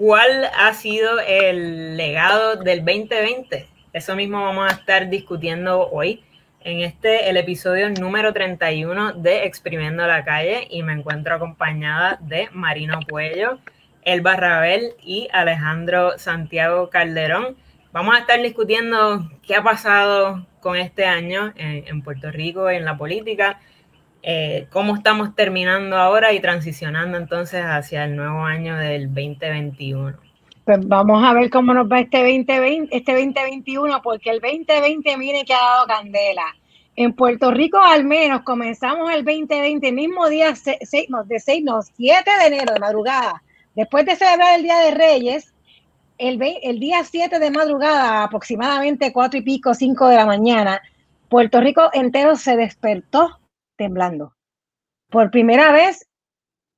¿Cuál ha sido el legado del 2020? Eso mismo vamos a estar discutiendo hoy en este, el episodio número 31 de Exprimiendo la Calle y me encuentro acompañada de Marino Puello, Elba Rabel y Alejandro Santiago Calderón. Vamos a estar discutiendo qué ha pasado con este año en, Puerto Rico, en la política, eh, cómo estamos terminando ahora y transicionando entonces hacia el nuevo año del 2021. Pues vamos a ver cómo nos va este 2020, este 2021, porque el 2020 viene que ha dado candela. En Puerto Rico al menos comenzamos el 2020, mismo día, de 6, no, 7 de enero de madrugada, después de celebrar el Día de Reyes, el, el día 7 de madrugada, aproximadamente 4 y pico, 5 de la mañana, Puerto Rico entero se despertó temblando. Por primera vez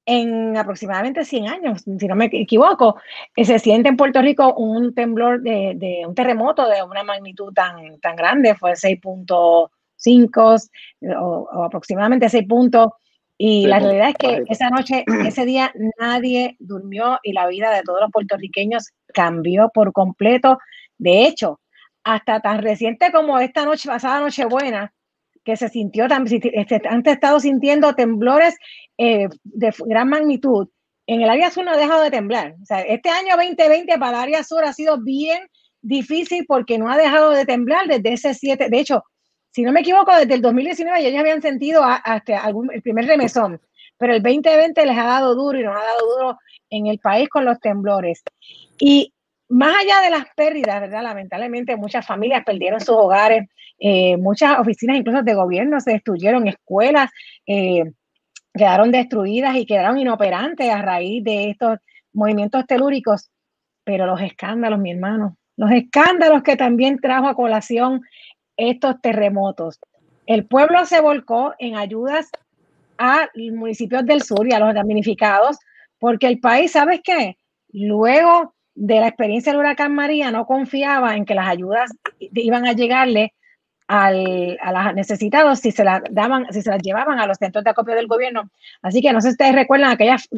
en aproximadamente 100 años, si no me equivoco, eh, se siente en Puerto Rico un temblor de, un terremoto de una magnitud tan, tan grande, fue 6.5 o, aproximadamente 6 puntos. Y la realidad es que esa noche, ese día, nadie durmió y la vida de todos los puertorriqueños cambió por completo. De hecho, hasta tan reciente como esta noche, pasada Nochebuena, que se sintió, han estado sintiendo temblores eh, de gran magnitud. En el área sur no ha dejado de temblar. O sea, este año 2020 para el área sur ha sido bien difícil porque no ha dejado de temblar desde ese 7. De hecho, si no me equivoco, desde el 2019 ya ellos habían sentido hasta algún, el primer remesón, pero el 2020 les ha dado duro y nos ha dado duro en el país con los temblores. Y más allá de las pérdidas, ¿verdad? Lamentablemente muchas familias perdieron sus hogares, eh, muchas oficinas incluso de gobierno se destruyeron, escuelas eh, quedaron destruidas y quedaron inoperantes a raíz de estos movimientos telúricos. Pero los escándalos, mi hermano, los escándalos que también trajo a colación estos terremotos. El pueblo se volcó en ayudas a municipios del sur y a los damnificados, porque el país, ¿sabes qué? Luego de la experiencia del huracán María no confiaba en que las ayudas iban a llegarle al, a los necesitados si se las daban, si se las llevaban a los centros de acopio del gobierno. Así que no sé si ustedes recuerdan aquellas,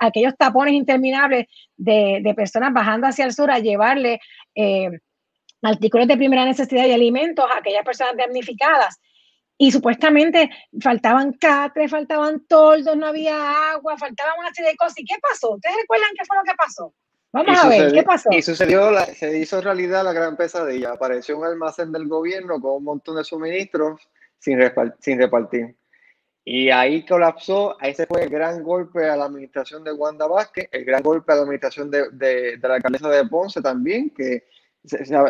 aquellos tapones interminables de, de, personas bajando hacia el sur a llevarle eh, artículos de primera necesidad y alimentos a aquellas personas damnificadas. Y supuestamente faltaban catres, faltaban toldos, no había agua, faltaban una serie de cosas. ¿Y qué pasó? ¿Ustedes recuerdan qué fue lo que pasó? Vamos a ver, ¿qué pasó? Y sucedió, se hizo realidad la gran pesadilla. Apareció un almacén del gobierno con un montón de suministros sin, sin repartir. Y ahí colapsó, ahí se fue el gran golpe a la administración de Wanda Vázquez, el gran golpe a la administración de, de, de la alcaldesa de Ponce también, que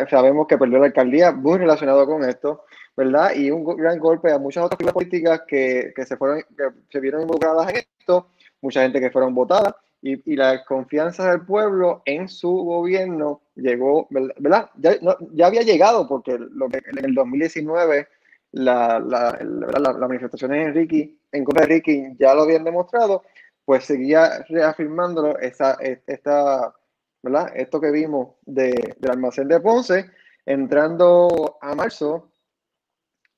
sabemos que perdió la alcaldía muy relacionado con esto, ¿verdad? Y un gran golpe a muchas otras políticas que, que se fueron, que se vieron involucradas en esto, mucha gente que fueron votadas y, y, la confianza del pueblo en su gobierno llegó, ¿verdad? Ya, no, ya había llegado porque lo que en el 2019 la, la, la, las manifestaciones en Ricky, en contra de Ricky ya lo habían demostrado, pues seguía reafirmándolo esa, esta, ¿verdad? Esto que vimos de, del almacén de Ponce, entrando a marzo,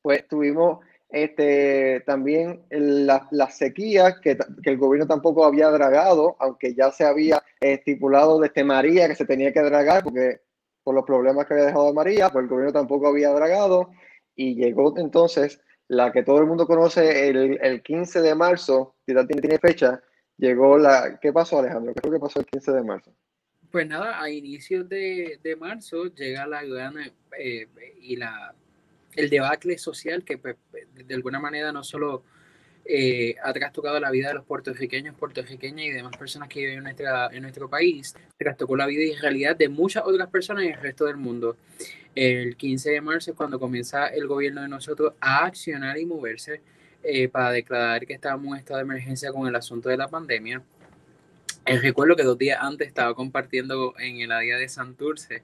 pues tuvimos este, también las la sequías que, que, el gobierno tampoco había dragado, aunque ya se había estipulado desde María que se tenía que dragar, porque por los problemas que había dejado María, pues el gobierno tampoco había dragado, y llegó entonces la que todo el mundo conoce el, el 15 de marzo, si tiene, tiene fecha, llegó la... ¿Qué pasó Alejandro? ¿Qué lo que pasó el 15 de marzo? Pues nada, a inicios de, de marzo llega la eh, y la el debacle social que pues, de alguna manera no solo eh, ha trastocado la vida de los puertorriqueños, puertorriqueñas y demás personas que viven en, nuestra, en nuestro país, trastocó la vida y realidad de muchas otras personas en el resto del mundo. El 15 de marzo es cuando comienza el gobierno de nosotros a accionar y moverse eh, para declarar que estábamos en estado de emergencia con el asunto de la pandemia. Eh, recuerdo que dos días antes estaba compartiendo en el área de Santurce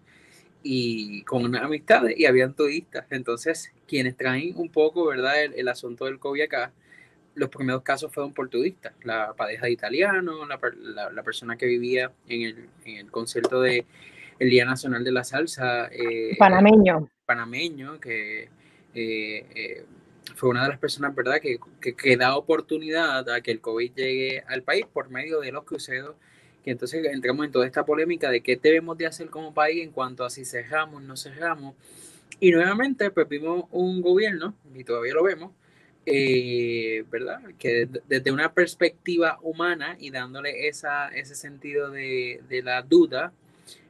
y con unas amistades y habían turistas. Entonces, quienes traen un poco, ¿verdad?, el, asunto del COVID acá, los primeros casos fueron por turistas, la pareja de italiano, la, la, persona que vivía en el, en el concierto de el Día Nacional de la Salsa. Eh, panameño. Panameño, que eh, eh, fue una de las personas, ¿verdad?, que, que, que, da oportunidad a que el COVID llegue al país por medio de los cruceros que entonces entramos en toda esta polémica de qué debemos de hacer como país en cuanto a si cerramos, no cerramos. Y nuevamente, pues vimos un gobierno, y todavía lo vemos, eh, ¿verdad? Que desde una perspectiva humana y dándole esa, ese sentido de, de la duda,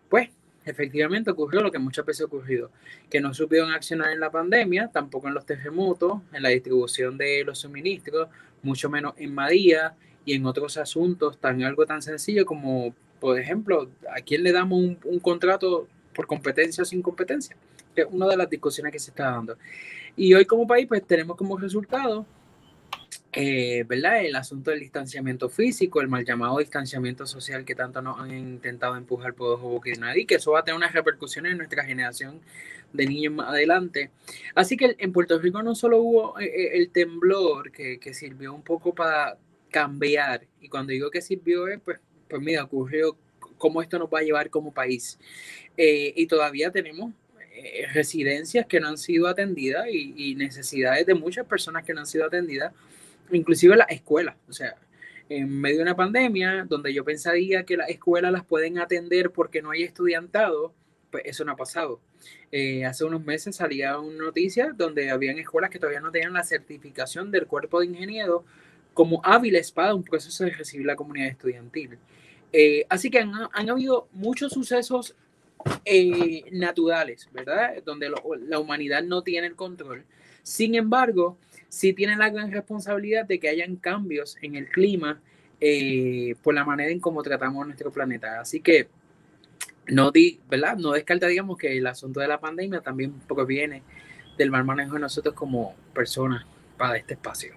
pues efectivamente ocurrió lo que muchas veces ha ocurrido, que no supieron accionar en la pandemia, tampoco en los terremotos, en la distribución de los suministros, mucho menos en María y en otros asuntos tan algo tan sencillo como, por ejemplo, a quién le damos un, un contrato por competencia o sin competencia, es una de las discusiones que se está dando. Y hoy como país pues tenemos como resultado eh, ¿verdad? El asunto del distanciamiento físico, el mal llamado distanciamiento social que tanto nos han intentado empujar por ojo que nadie, que eso va a tener unas repercusiones en nuestra generación de niños más adelante. Así que en Puerto Rico no solo hubo eh, eh, el temblor que, que, sirvió un poco para cambiar, y cuando digo que sirvió, pues, pues mira, ocurrió cómo esto nos va a llevar como país. y todavía tenemos residencias que no han sido atendidas y, necesidades de muchas personas que no han sido atendidas inclusive las escuelas, o sea, en medio de una pandemia donde yo pensaría que las escuelas las pueden atender porque no hay estudiantado, pues eso no ha pasado. Eh, hace unos meses salía una noticia donde habían escuelas que todavía no tenían la certificación del cuerpo de ingeniero como hábiles para un proceso de recibir la comunidad estudiantil. Eh, así que han, han, habido muchos sucesos eh, naturales, ¿verdad? Donde la humanidad no tiene el control. Sin embargo, sí tienen la gran responsabilidad de que hayan cambios en el clima eh, por la manera en cómo tratamos nuestro planeta. Así que no, di, ¿verdad? no descarta, digamos, que el asunto de la pandemia también proviene del mal manejo de nosotros como personas para este espacio.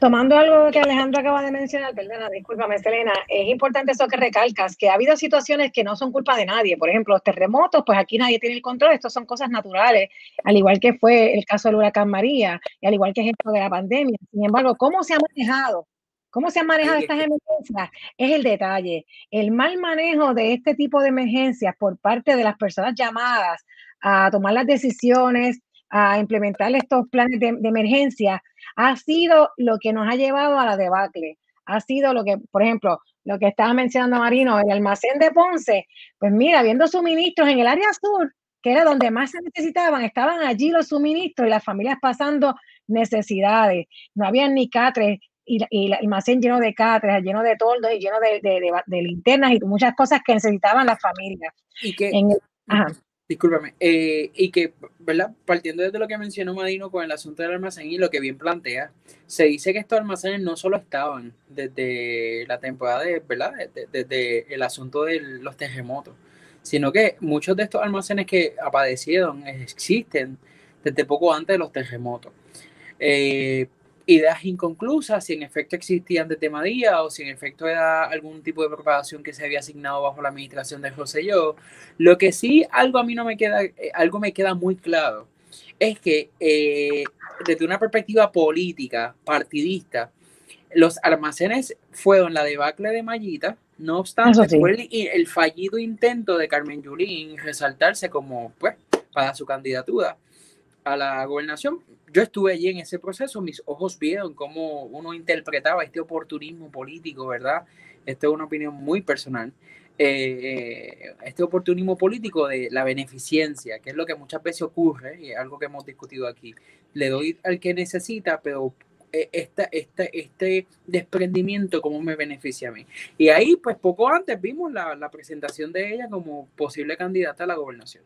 Tomando algo que Alejandro acaba de mencionar, perdona, discúlpame, Selena, es importante eso que recalcas, que ha habido situaciones que no son culpa de nadie. Por ejemplo, los terremotos, pues aquí nadie tiene el control, estos son cosas naturales, al igual que fue el caso del huracán María, y al igual que es esto de la pandemia. Sin embargo, ¿cómo se ha manejado? ¿Cómo se han manejado estas emergencias? Es el detalle. El mal manejo de este tipo de emergencias por parte de las personas llamadas a tomar las decisiones, a implementar estos planes de, de emergencia, ha sido lo que nos ha llevado a la debacle. Ha sido lo que, por ejemplo, lo que estaba mencionando Marino, el almacén de Ponce, pues mira, viendo suministros en el área sur, que era donde más se necesitaban, estaban allí los suministros y las familias pasando necesidades. No había ni catres y, y el almacén lleno de catres, lleno de toldos y lleno de, de, de, de linternas y muchas cosas que necesitaban las familias. Y que, en el, ajá. Discúlpame, eh, y que, ¿verdad? Partiendo desde lo que mencionó Madino con el asunto del almacén y lo que bien plantea, se dice que estos almacenes no solo estaban desde la temporada, de, ¿verdad? Desde, el asunto de los terremotos, sino que muchos de estos almacenes que aparecieron existen desde poco antes de los terremotos. Eh, ideas inconclusas, si en efecto existían de temadía o si en efecto era algún tipo de propagación que se había asignado bajo la administración de José Yo. Lo que sí, algo a mí no me queda, eh, algo me queda muy claro, es que eh, desde una perspectiva política, partidista, los almacenes fueron la debacle de Mayita, no obstante, sí. fue el, el, fallido intento de Carmen Yulín resaltarse como, pues, para su candidatura a la gobernación. Yo estuve allí en ese proceso, mis ojos vieron cómo uno interpretaba este oportunismo político, ¿verdad? Esta es una opinión muy personal. Eh, este oportunismo político de la beneficencia, que es lo que muchas veces ocurre, y algo que hemos discutido aquí. Le doy al que necesita, pero esta, esta, este desprendimiento, cómo me beneficia a mí. Y ahí, pues poco antes vimos la, la presentación de ella como posible candidata a la gobernación.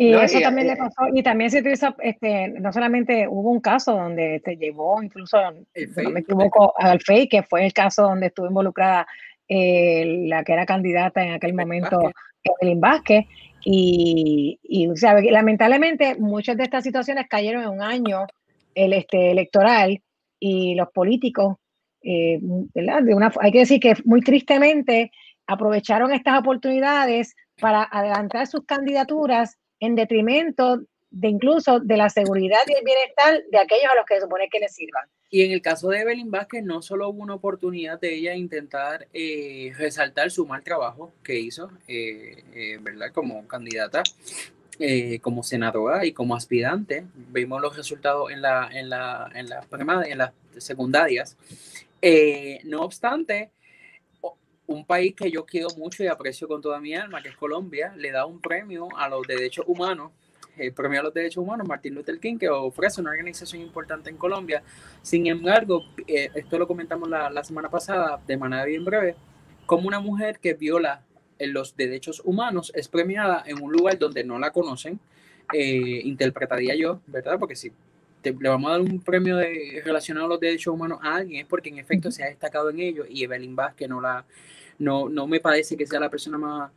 Y no, eso y, también y, le pasó, y también se utiliza, este, no solamente hubo un caso donde te llevó, incluso, si no me equivoco, al FEI, que fue el caso donde estuvo involucrada eh, la que era candidata en aquel momento, Evelyn Vázquez, y, y o sea, lamentablemente muchas de estas situaciones cayeron en un año el, este, electoral y los políticos, eh, ¿verdad? De una, hay que decir que muy tristemente aprovecharon estas oportunidades para adelantar sus candidaturas en detrimento de incluso de la seguridad y el bienestar de aquellos a los que se supone que les sirvan. Y en el caso de Evelyn Vázquez, no solo hubo una oportunidad de ella intentar eh, resaltar su mal trabajo que hizo, eh, eh, ¿verdad? Como candidata, como senadora y como aspirante. Vimos los resultados en, la, en, la, en, en las secundarias. no obstante, un país que yo quiero mucho y aprecio con toda mi alma, que es Colombia, le da un premio a los derechos humanos, el premio a los derechos humanos, Martin Luther King, que ofrece una organización importante en Colombia. Sin embargo, eh, esto lo comentamos la, la, semana pasada de manera bien breve, como una mujer que viola los derechos humanos es premiada en un lugar donde no la conocen, eh, interpretaría yo, ¿verdad? Porque si le vamos a dar un premio de, relacionado a los derechos humanos a alguien es porque en efecto se ha destacado en ello y Evelyn Vázquez no, la, no, no me parece que sea la persona más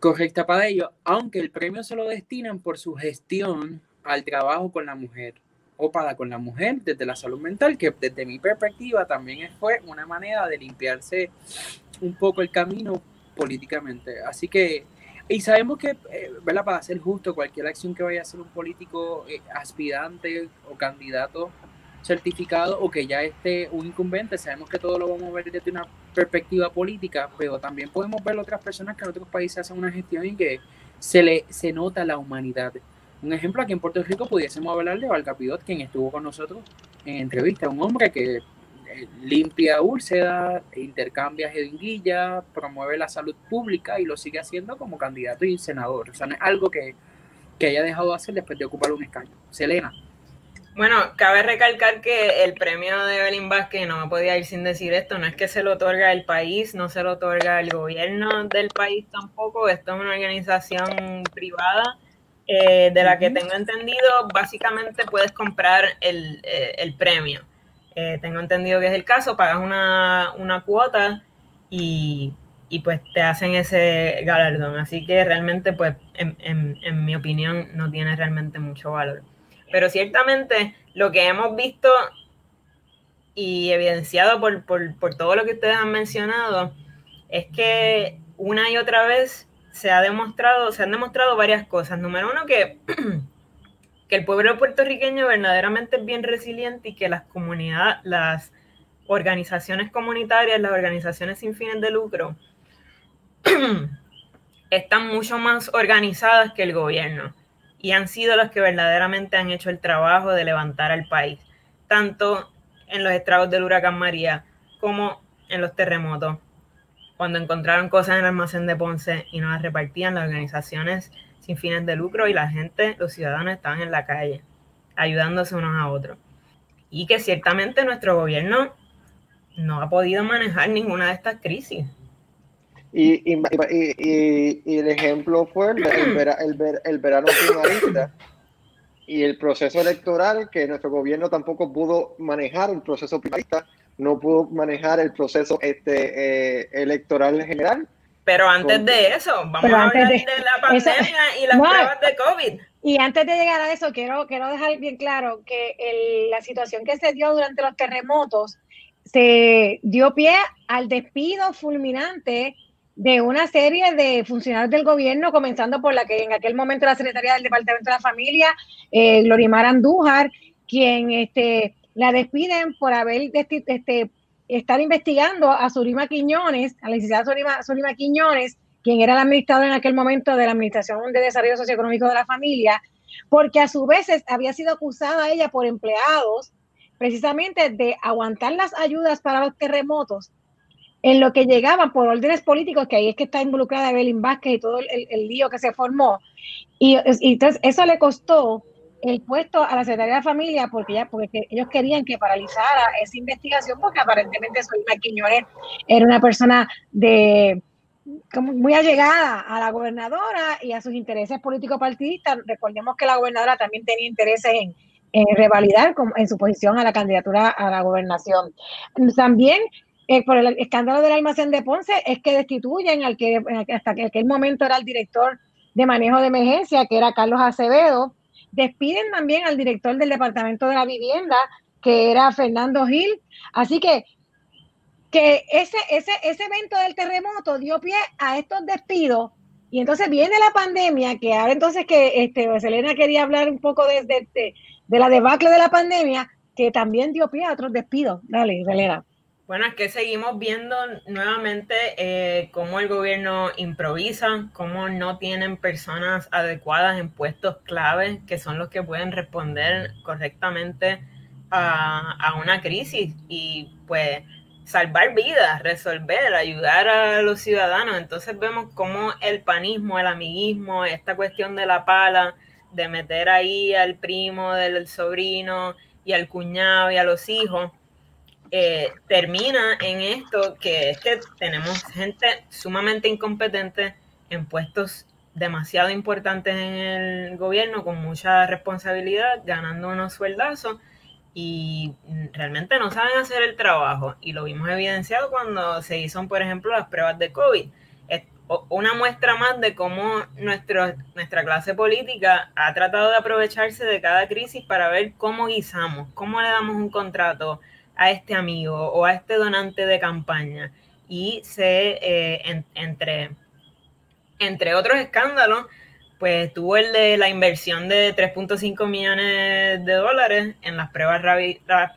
correcta para ello, aunque el premio se lo destinan por su gestión al trabajo con la mujer o para con la mujer desde la salud mental, que desde mi perspectiva también fue una manera de limpiarse un poco el camino políticamente. Así que y sabemos que, eh, ¿verdad? Para ser justo, cualquier acción que vaya a hacer un político eh, aspirante o candidato certificado o que ya esté un incumbente, sabemos que todo lo vamos a ver desde una perspectiva política, pero también podemos ver otras personas que en otros países hacen una gestión y que se le se nota la humanidad. Un ejemplo, aquí en Puerto Rico pudiésemos hablar de Valcapidot, quien estuvo con nosotros en entrevista, un hombre que limpia úlcera, intercambia jeringuilla, promueve la salud pública y lo sigue haciendo como candidato y senador. O sea, no es algo que, que haya dejado de hacer después de ocupar un escaño. Selena. Bueno, cabe recalcar que el premio de Evelyn Vázquez, no me podía ir sin decir esto, no es que se lo otorga el país, no se lo otorga el gobierno del país tampoco, esto es una organización privada eh, de la que tengo entendido, básicamente puedes comprar el, eh, el premio. Eh, tengo entendido que es el caso, pagas una, cuota y, pues te hacen ese galardón. Así que realmente, pues, en, mi opinión, no tiene realmente mucho valor. Pero ciertamente lo que hemos visto y evidenciado por, por todo lo que ustedes han mencionado es que una y otra vez se ha demostrado, se han demostrado varias cosas. Número uno, que que el pueblo puertorriqueño verdaderamente es bien resiliente y que las comunidades, las organizaciones comunitarias, las organizaciones sin fines de lucro, están mucho más organizadas que el gobierno y han sido los que verdaderamente han hecho el trabajo de levantar al país, tanto en los estragos del huracán María como en los terremotos. Cuando encontraron cosas en el almacén de Ponce y no las repartían, las organizaciones sin fines de lucro y la gente, los ciudadanos estaban en la calle, ayudándose unos a otros. Y que ciertamente nuestro gobierno no ha podido manejar ninguna de estas crisis. Y, el ejemplo fue el, el, verano primarista y el proceso electoral, que nuestro gobierno tampoco pudo manejar un proceso primarista, no pudo manejar el proceso este, eh, electoral general pero antes de eso, vamos a hablar de, la pandemia y las pruebas de COVID. Y antes de llegar a eso, quiero, quiero dejar bien claro que la situación que se dio durante los terremotos se dio pie al despido fulminante de una serie de funcionarios del gobierno, comenzando por la que en aquel momento era secretaria del Departamento de la Familia, eh, Glorimar Andújar, quien este, la despiden por haber este, estar investigando a Surima Quiñones, a la licenciada Surima, Quiñones, quien era la administradora en aquel momento de la Administración de Desarrollo Socioeconómico de la Familia, porque a su vez había sido acusada ella por empleados precisamente de aguantar las ayudas para los terremotos en lo que llegaban por órdenes políticos, que ahí es que está involucrada Evelyn Vázquez y todo el, lío que se formó. Y, y, entonces eso le costó el puesto a la Secretaría de Familia porque, ya, porque ellos querían que paralizara esa investigación porque aparentemente Solima Quiñones era una persona de como muy allegada a la gobernadora y a sus intereses políticos partidistas. Recordemos que la gobernadora también tenía intereses en, revalidar en su posición a la candidatura a la gobernación. También eh, por el escándalo del almacén de Ponce es que destituyen al que hasta que aquel momento era el director de manejo de emergencia, que era Carlos Acevedo, Despiden también al director del Departamento de la Vivienda, que era Fernando Gil. Así que, que ese, ese, ese evento del terremoto dio pie a estos despidos. Y entonces viene la pandemia, que ahora entonces que este, Selena quería hablar un poco de, de, de la debacle de la pandemia, que también dio pie a otros despidos. Dale, Selena. Bueno, es que seguimos viendo nuevamente eh, cómo el gobierno improvisa, cómo no tienen personas adecuadas en puestos clave que son los que pueden responder correctamente a, una crisis. Y pues salvar vidas, resolver, ayudar a los ciudadanos. Entonces vemos cómo el panismo, el amiguismo, esta cuestión de la pala, de meter ahí al primo, del sobrino y al cuñado y a los hijos, eh, termina en esto que es que tenemos gente sumamente incompetente en puestos demasiado importantes en el gobierno con mucha responsabilidad, ganando unos sueldazos y realmente no saben hacer el trabajo. Y lo vimos evidenciado cuando se hizo, por ejemplo, las pruebas de COVID. Es una muestra más de cómo nuestro, nuestra clase política ha tratado de aprovecharse de cada crisis para ver cómo guisamos, cómo le damos un contrato a este amigo o a este donante de campaña. Y se, eh, entre, entre otros escándalos, pues tuvo el de la inversión de 3.5 millones de dólares en las pruebas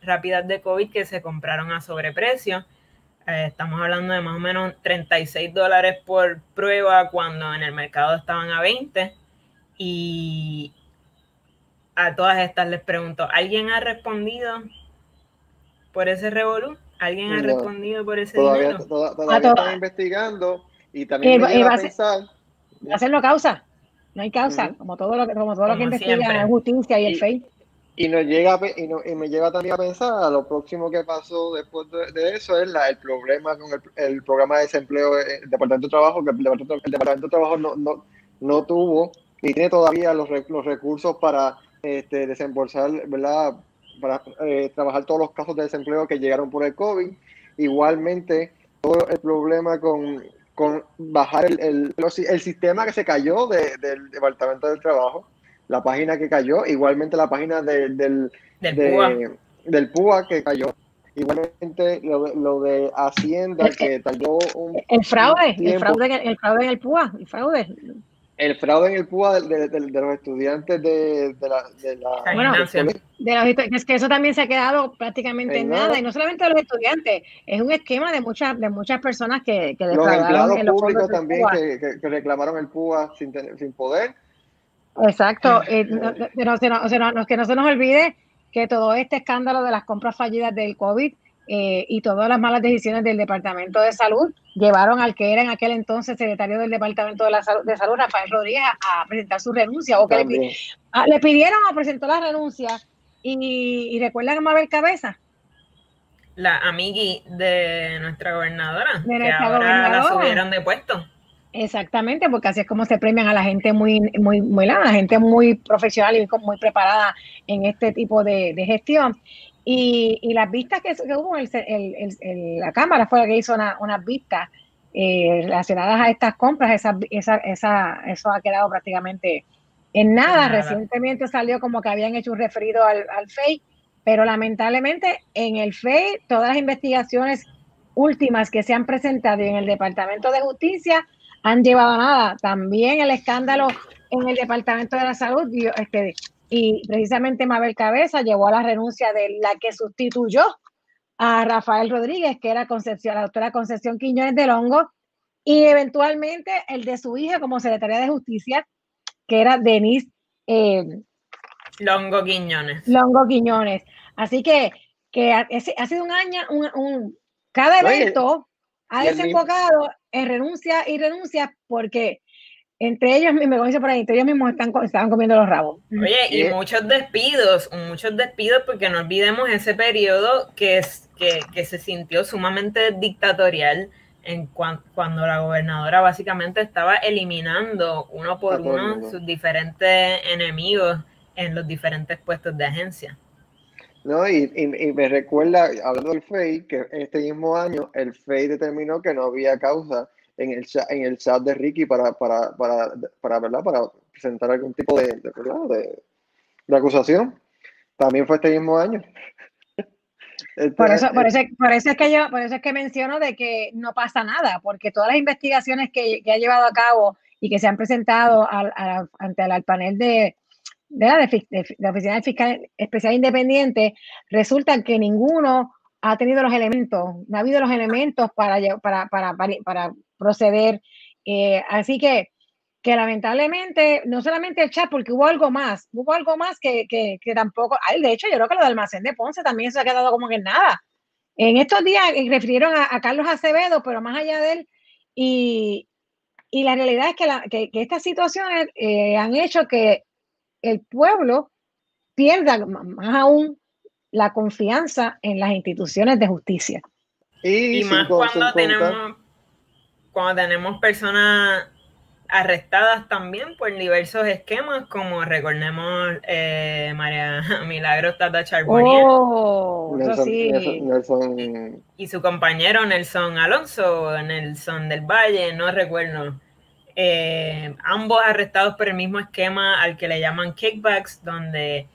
rápidas de COVID que se compraron a sobreprecio. Eh, estamos hablando de más o menos 36 dólares por prueba cuando en el mercado estaban a 20. Y a todas estas les pregunto, ¿alguien ha respondido por ese revolú? ¿Alguien ha respondido por ese todavía, dinero? todavía están investigando y también me a, pensar... hacerlo causa. No hay causa, como todo lo que, como todo lo que investiga la justicia y el FEI. Y, nos llega, y, no, y, me lleva también a pensar, a lo próximo que pasó después de, eso es la, el problema con el, el, programa de desempleo del Departamento de Trabajo, que el Departamento, el Departamento de Trabajo no, no, no tuvo ni tiene todavía los, los recursos para este, desembolsar, ¿verdad? Para eh, trabajar todos los casos de desempleo que llegaron por el COVID. Igualmente, todo el problema con, con bajar el, el, el, sistema que se cayó de, del Departamento del Trabajo, la página que cayó, igualmente la página de, del, del, PUA. del PUA que cayó. Igualmente lo, lo de Hacienda que cayó un, el fraude, el fraude, el fraude en el PUA, el fraude el fraude en el PUA de, de, de los estudiantes de, la... De la bueno, es que eso también se ha quedado prácticamente en nada. y no solamente de los estudiantes, es un esquema de muchas de muchas personas que, que Los empleados públicos también que, que, reclamaron el PUA sin, sin poder. Exacto, eh, no, no, no, que no se nos olvide que todo este escándalo de las compras fallidas del COVID eh, y todas las malas decisiones del Departamento de Salud llevaron al que era en aquel entonces secretario del Departamento de, la Salud, de Salud Rafael Rodríguez, a presentar su renuncia, o que le, le, pidieron o presentó la renuncia. Y, y recuerdan a Mabel Cabeza. La amigui de nuestra gobernadora, que ahora la subieron de puesto. Exactamente, porque así es como se premian a la gente muy, muy, muy, la gente muy profesional y muy preparada en este tipo de, de gestión. Y, y las vistas que, hubo, el, el, la Cámara fue la que hizo unas una vistas eh, relacionadas a estas compras, esa, esa, esa, eso ha quedado prácticamente en nada. Recientemente salió como que habían hecho un referido al, al FEI, pero lamentablemente en el FEI todas las investigaciones últimas que se han presentado en el Departamento de Justicia han llevado a nada. También el escándalo en el Departamento de la Salud este, y precisamente Mabel Cabeza llevó a la renuncia de la que sustituyó a Rafael Rodríguez, que era Concepción, la doctora Concepción Quiñones de Longo, y eventualmente el de su hija como secretaria de Justicia, que era Denise eh, Longo Quiñones. Longo Quiñones. Así que, que ha, ha sido un año, un, un cada evento ha desembocado en renuncia y renuncia porque entre ellos, me dice por ahí, entre ellos mismos están, estaban comiendo los rabos. Oye, y muchos despidos, muchos despidos, porque no olvidemos ese periodo que, es, que, que se sintió sumamente dictatorial en cuando la gobernadora básicamente estaba eliminando uno por uno sus diferentes enemigos en los diferentes puestos de agencia. No, y, y, y, me recuerda, hablando del FEI, que este mismo año el FEI determinó que no había causa en el chat, en el chat de Ricky para, para, para, para, ¿verdad? para presentar algún tipo de, de, de, de acusación. También fue este mismo año. Por eso, por, eso, por eso es que yo, por eso es que menciono de que no pasa nada, porque todas las investigaciones que, que ha llevado a cabo y que se han presentado al, al, ante el panel de, de la, de, de, de Oficina del Fiscal Especial Independiente, resulta que ninguno ha tenido los elementos, no ha habido los elementos para, para, para, para proceder. Eh, así que, que lamentablemente, no solamente el chat, porque hubo algo más, hubo algo más que, que, que tampoco, ay, de hecho, yo creo que lo del almacén de Ponce también se ha quedado como que en nada. En estos días eh, refirieron a, Carlos Acevedo, pero más allá de él, y, la realidad es que, estas situaciones eh, han hecho que el pueblo pierda más aún la confianza en las instituciones de justicia. Y, más cuando tenemos, cuando tenemos personas arrestadas también por diversos esquemas, como recordemos eh, María Milagros Tata Charbonnier. Oh, y, su compañero Nelson Alonso, Nelson del Valle, no recuerdo. Eh, ambos arrestados por el mismo esquema al que le llaman kickbacks, donde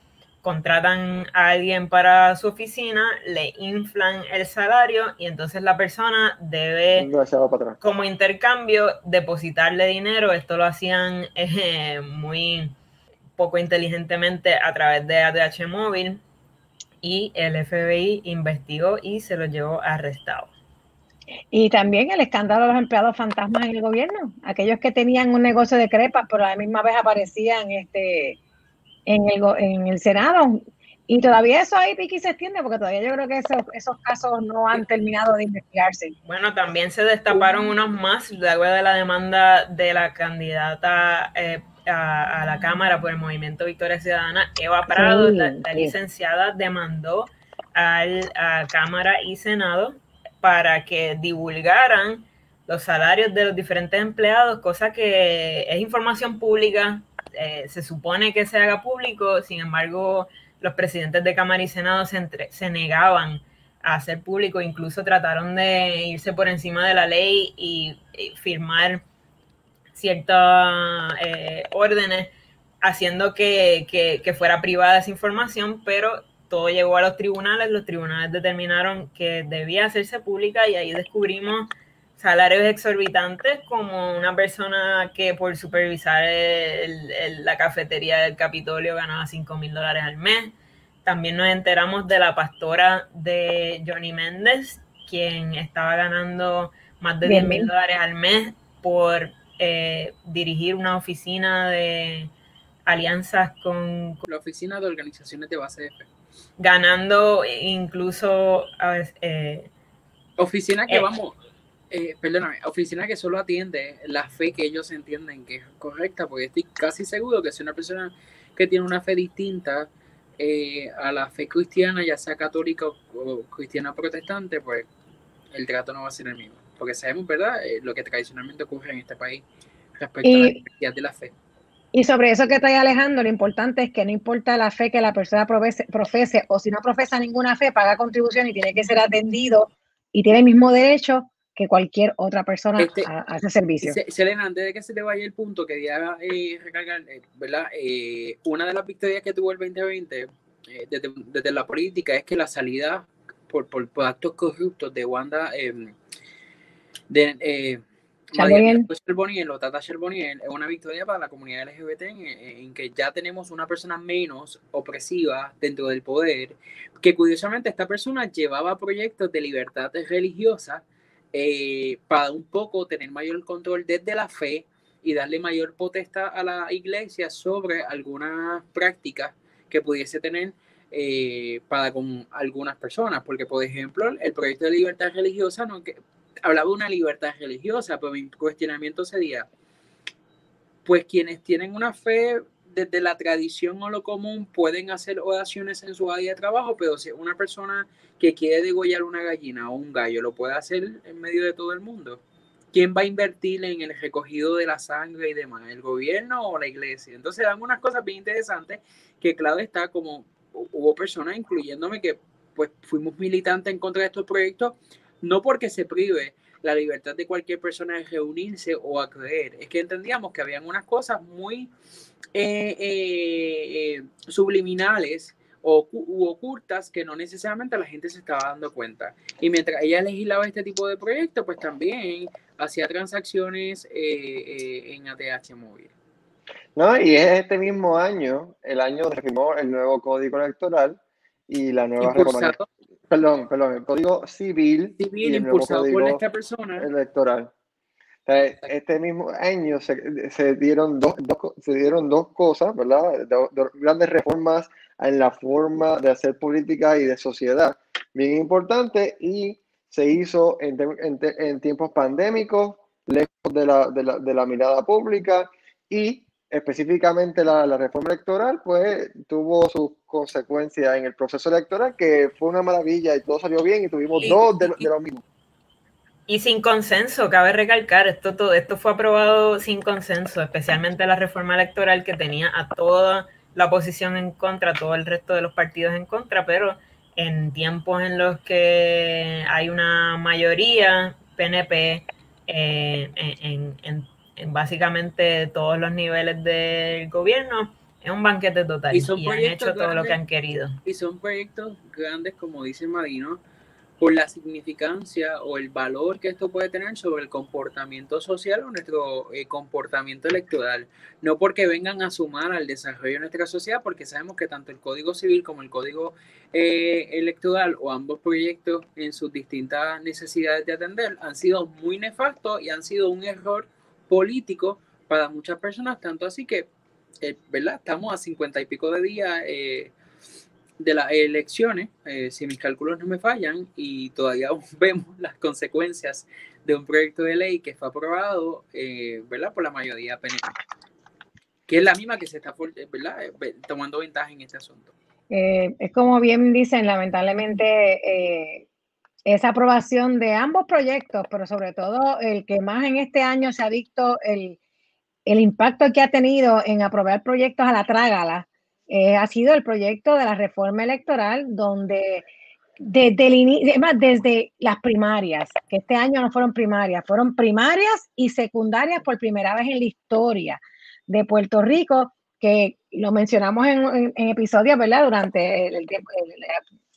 contratan a alguien para su oficina, le inflan el salario y entonces la persona debe, como intercambio, depositarle dinero. Esto lo hacían eh, muy poco inteligentemente a través de ATH móvil y el FBI investigó y se lo llevó arrestado. Y también el escándalo de los empleados fantasmas en el gobierno, aquellos que tenían un negocio de crepas, pero a la misma vez aparecían este, en el, en el Senado. Y todavía eso ahí piqui se extiende porque todavía yo creo que esos, esos casos no han terminado de investigarse. Bueno, también se destaparon unos más luego de la demanda de la candidata eh, a, la Cámara por el Movimiento Victoria Ciudadana, Eva Prado, la, licenciada, demandó al, a Cámara y Senado para que divulgaran los salarios de los diferentes empleados, cosa que es información pública, eh, se supone que se haga público, sin embargo, los presidentes de Cámara y Senado se, se negaban a hacer público, incluso trataron de irse por encima de la ley y, firmar ciertas eh, órdenes haciendo que, que, fuera privada esa información, pero todo llegó a los tribunales, los tribunales determinaron que debía hacerse pública y ahí descubrimos salarios exorbitantes como una persona que por supervisar la cafetería del Capitolio ganaba 5 mil dólares al mes. También nos enteramos de la pastora de Johnny Méndez, quien estaba ganando más de 10 mil dólares al mes por eh, dirigir una oficina de alianzas con, La oficina de organizaciones de base de fe. Ganando incluso... Eh, oficina que eh, vamos eh, perdóname, oficina que solo atiende la fe que ellos entienden que es correcta, porque estoy casi seguro que si una persona que tiene una fe distinta eh, a la fe cristiana, ya sea católica o, cristiana protestante, pues el trato no va a ser el mismo. Porque sabemos, ¿verdad?, eh, lo que tradicionalmente ocurre en este país respecto a la de la fe. Y sobre eso que está Alejandro, lo importante es que no importa la fe que la persona profese, profese o si no profesa ninguna fe, paga contribución y tiene que ser atendido y tiene el mismo derecho que cualquier otra persona este, a, ese servicio. Selena, antes de que se te vaya el punto, quería eh, recargar, eh, ¿verdad? Eh, una de las victorias que tuvo el 2020 eh, desde, desde, la política es que la salida por, por, actos corruptos de Wanda, em, de Sherboniel o Tata Sherboniel es una victoria para la comunidad LGBT en, en, que ya tenemos una persona menos opresiva dentro del poder, que curiosamente esta persona llevaba proyectos de libertad religiosa eh, para un poco tener mayor control desde la fe y darle mayor potestad a la iglesia sobre algunas prácticas que pudiese tener eh, para con algunas personas. Porque, por ejemplo, el proyecto de libertad religiosa no que, hablaba de una libertad religiosa, pero mi cuestionamiento sería, pues quienes tienen una fe desde la tradición o lo común pueden hacer oraciones en su área de trabajo, pero si una persona que quiere degollar una gallina o un gallo lo puede hacer en medio de todo el mundo. ¿Quién va a invertir en el recogido de la sangre y demás? ¿El gobierno o la iglesia? Entonces dan unas cosas bien interesantes que claro está como hubo personas, incluyéndome, que pues fuimos militantes en contra de estos proyectos, no porque se prive la libertad de cualquier persona de reunirse o a creer, es que entendíamos que habían unas cosas muy eh, eh, subliminales o, u ocultas que no necesariamente la gente se estaba dando cuenta. Y mientras ella legislaba este tipo de proyectos, pues también hacía transacciones eh, en ATH móvil. No, y es este mismo año, el año que firmó el nuevo código electoral y la nueva Perdón, perdón, el código civil. Civil impulsado por esta persona. Electoral. Este mismo año se, se dieron dos, se dieron dos cosas, ¿verdad? Dos, grandes reformas en la forma de hacer política y de sociedad. bien importante y se hizo en, en, tiempos pandémicos, lejos de la, de, la, de la, mirada pública y específicamente la, la, reforma electoral, pues tuvo sus consecuencias en el proceso electoral, que fue una maravilla y todo salió bien y tuvimos dos de, de los mismos. Y sin consenso, cabe recalcar, esto, todo, esto fue aprobado sin consenso, especialmente la reforma electoral que tenía a toda la oposición en contra, todo el resto de los partidos en contra, pero en tiempos en los que hay una mayoría PNP eh, en, en, básicamente todos los niveles del gobierno, es un banquete total y, han hecho todo lo que han querido. Y son proyectos grandes, como dice Marino, por la significancia o el valor que esto puede tener sobre el comportamiento social o nuestro eh, comportamiento electoral. No porque vengan a sumar al desarrollo de nuestra sociedad, porque sabemos que tanto el Código Civil como el Código eh, Electoral o ambos proyectos en sus distintas necesidades de atender han sido muy nefastos y han sido un error político para muchas personas, tanto así que, eh, ¿verdad? Estamos a cincuenta y pico de días de las elecciones, eh, si mis cálculos no me fallan, y todavía vemos las consecuencias de un proyecto de ley que fue aprobado eh, ¿verdad? por la mayoría PNP, que es la misma que se está ¿verdad? Eh, tomando ventaja en este asunto. es como bien dicen, lamentablemente, esa aprobación de ambos proyectos, pero sobre todo el que más en este año se ha visto el, el impacto que ha tenido en aprobar proyectos a la trágala, eh, ha sido el proyecto de la reforma electoral donde desde, las primarias, que este año no fueron primarias, fueron primarias y secundarias por primera vez en la historia de Puerto Rico, que lo mencionamos en, episodios, ¿verdad? Durante el, tiempo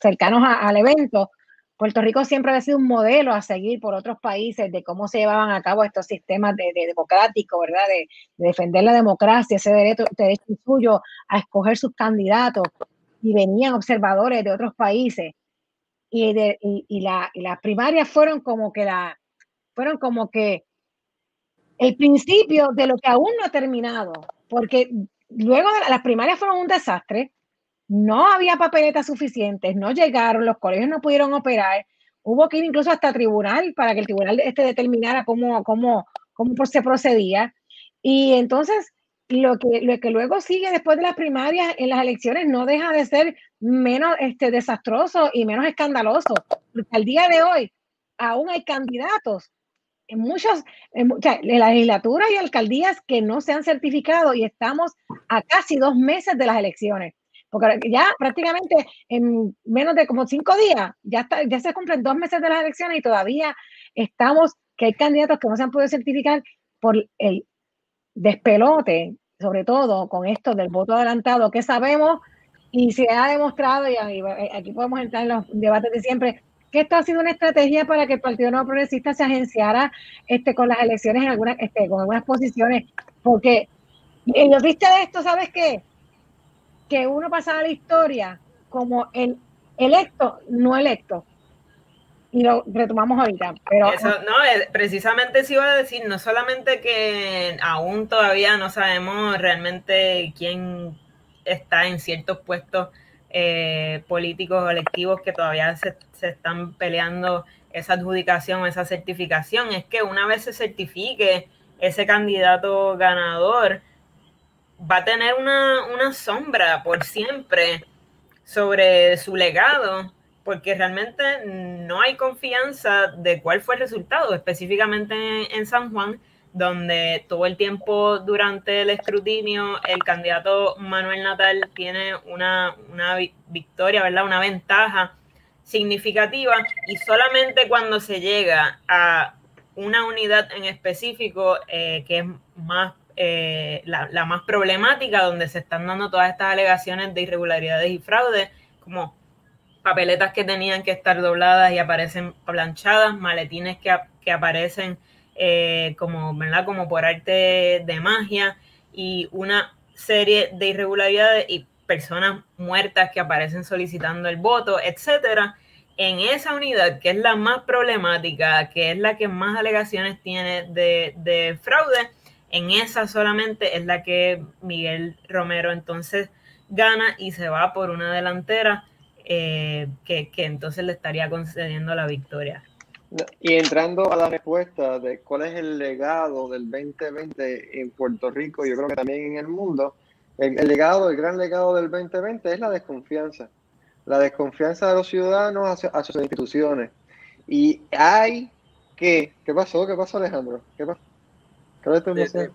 cercanos al evento, Puerto Rico siempre ha sido un modelo a seguir por otros países de cómo se llevaban a cabo estos sistemas de, democráticos, ¿verdad? De, defender la democracia, ese derecho, derecho suyo a escoger sus candidatos. Y venían observadores de otros países. Y, de, la, las primarias fueron como que la, fueron como que el principio de lo que aún no ha terminado, porque luego de las primarias fueron un desastre, no había papeletas suficientes, no llegaron, los colegios no pudieron operar, hubo que ir incluso hasta tribunal para que el tribunal este determinara cómo, cómo, cómo se procedía. Y entonces, lo que, lo que luego sigue después de las primarias en las elecciones no deja de ser menos este, desastroso y menos escandaloso, al día de hoy aún hay candidatos. En muchos, en, en la legislatura y alcaldías que no se han certificado y estamos a casi dos meses de las elecciones porque ya prácticamente en menos de como cinco días, ya, está, ya se cumplen dos meses de las elecciones y todavía estamos, que hay candidatos que no se han podido certificar por el despelote, sobre todo con esto del voto adelantado, que sabemos y se ha demostrado, y aquí podemos entrar en los debates de siempre, que esto ha sido una estrategia para que el Partido Nuevo Progresista se agenciara este, con las elecciones en algunas, este, con algunas posiciones, porque lo triste de esto, ¿sabes qué? Que uno pasaba la historia como el electo, no electo. Y lo retomamos ahorita. Pero, Eso, no, eh, precisamente sí iba a decir, no solamente que aún todavía no sabemos realmente quién está en ciertos puestos eh, políticos o electivos que todavía se, se están peleando esa adjudicación, esa certificación, es que una vez se certifique ese candidato ganador, va a tener una, sombra por siempre sobre su legado, porque realmente no hay confianza de cuál fue el resultado, específicamente en, San Juan, donde todo el tiempo durante el escrutinio el candidato Manuel Natal tiene una, victoria, ¿verdad? Una ventaja significativa y solamente cuando se llega a una unidad en específico eh, que es más eh, la, más problemática, donde se están dando todas estas alegaciones de irregularidades y fraude, como papeletas que tenían que estar dobladas y aparecen planchadas, maletines que, que aparecen eh, como, ¿verdad? como por arte de magia y una serie de irregularidades y personas muertas que aparecen solicitando el voto, etcétera. En esa unidad, que es la más problemática, que es la que más alegaciones tiene de, de fraude, en esa solamente es la que Miguel Romero entonces gana y se va por una delantera eh, que, que entonces le estaría concediendo la victoria. Y entrando a la respuesta de cuál es el legado del 2020 en Puerto Rico, yo creo que también en el mundo, el, legado, el gran legado del 2020 es la desconfianza. La desconfianza de los ciudadanos hacia, sus instituciones. Y hay que. ¿Qué pasó? ¿Qué pasó, Alejandro? ¿Qué pasó? ¿Qué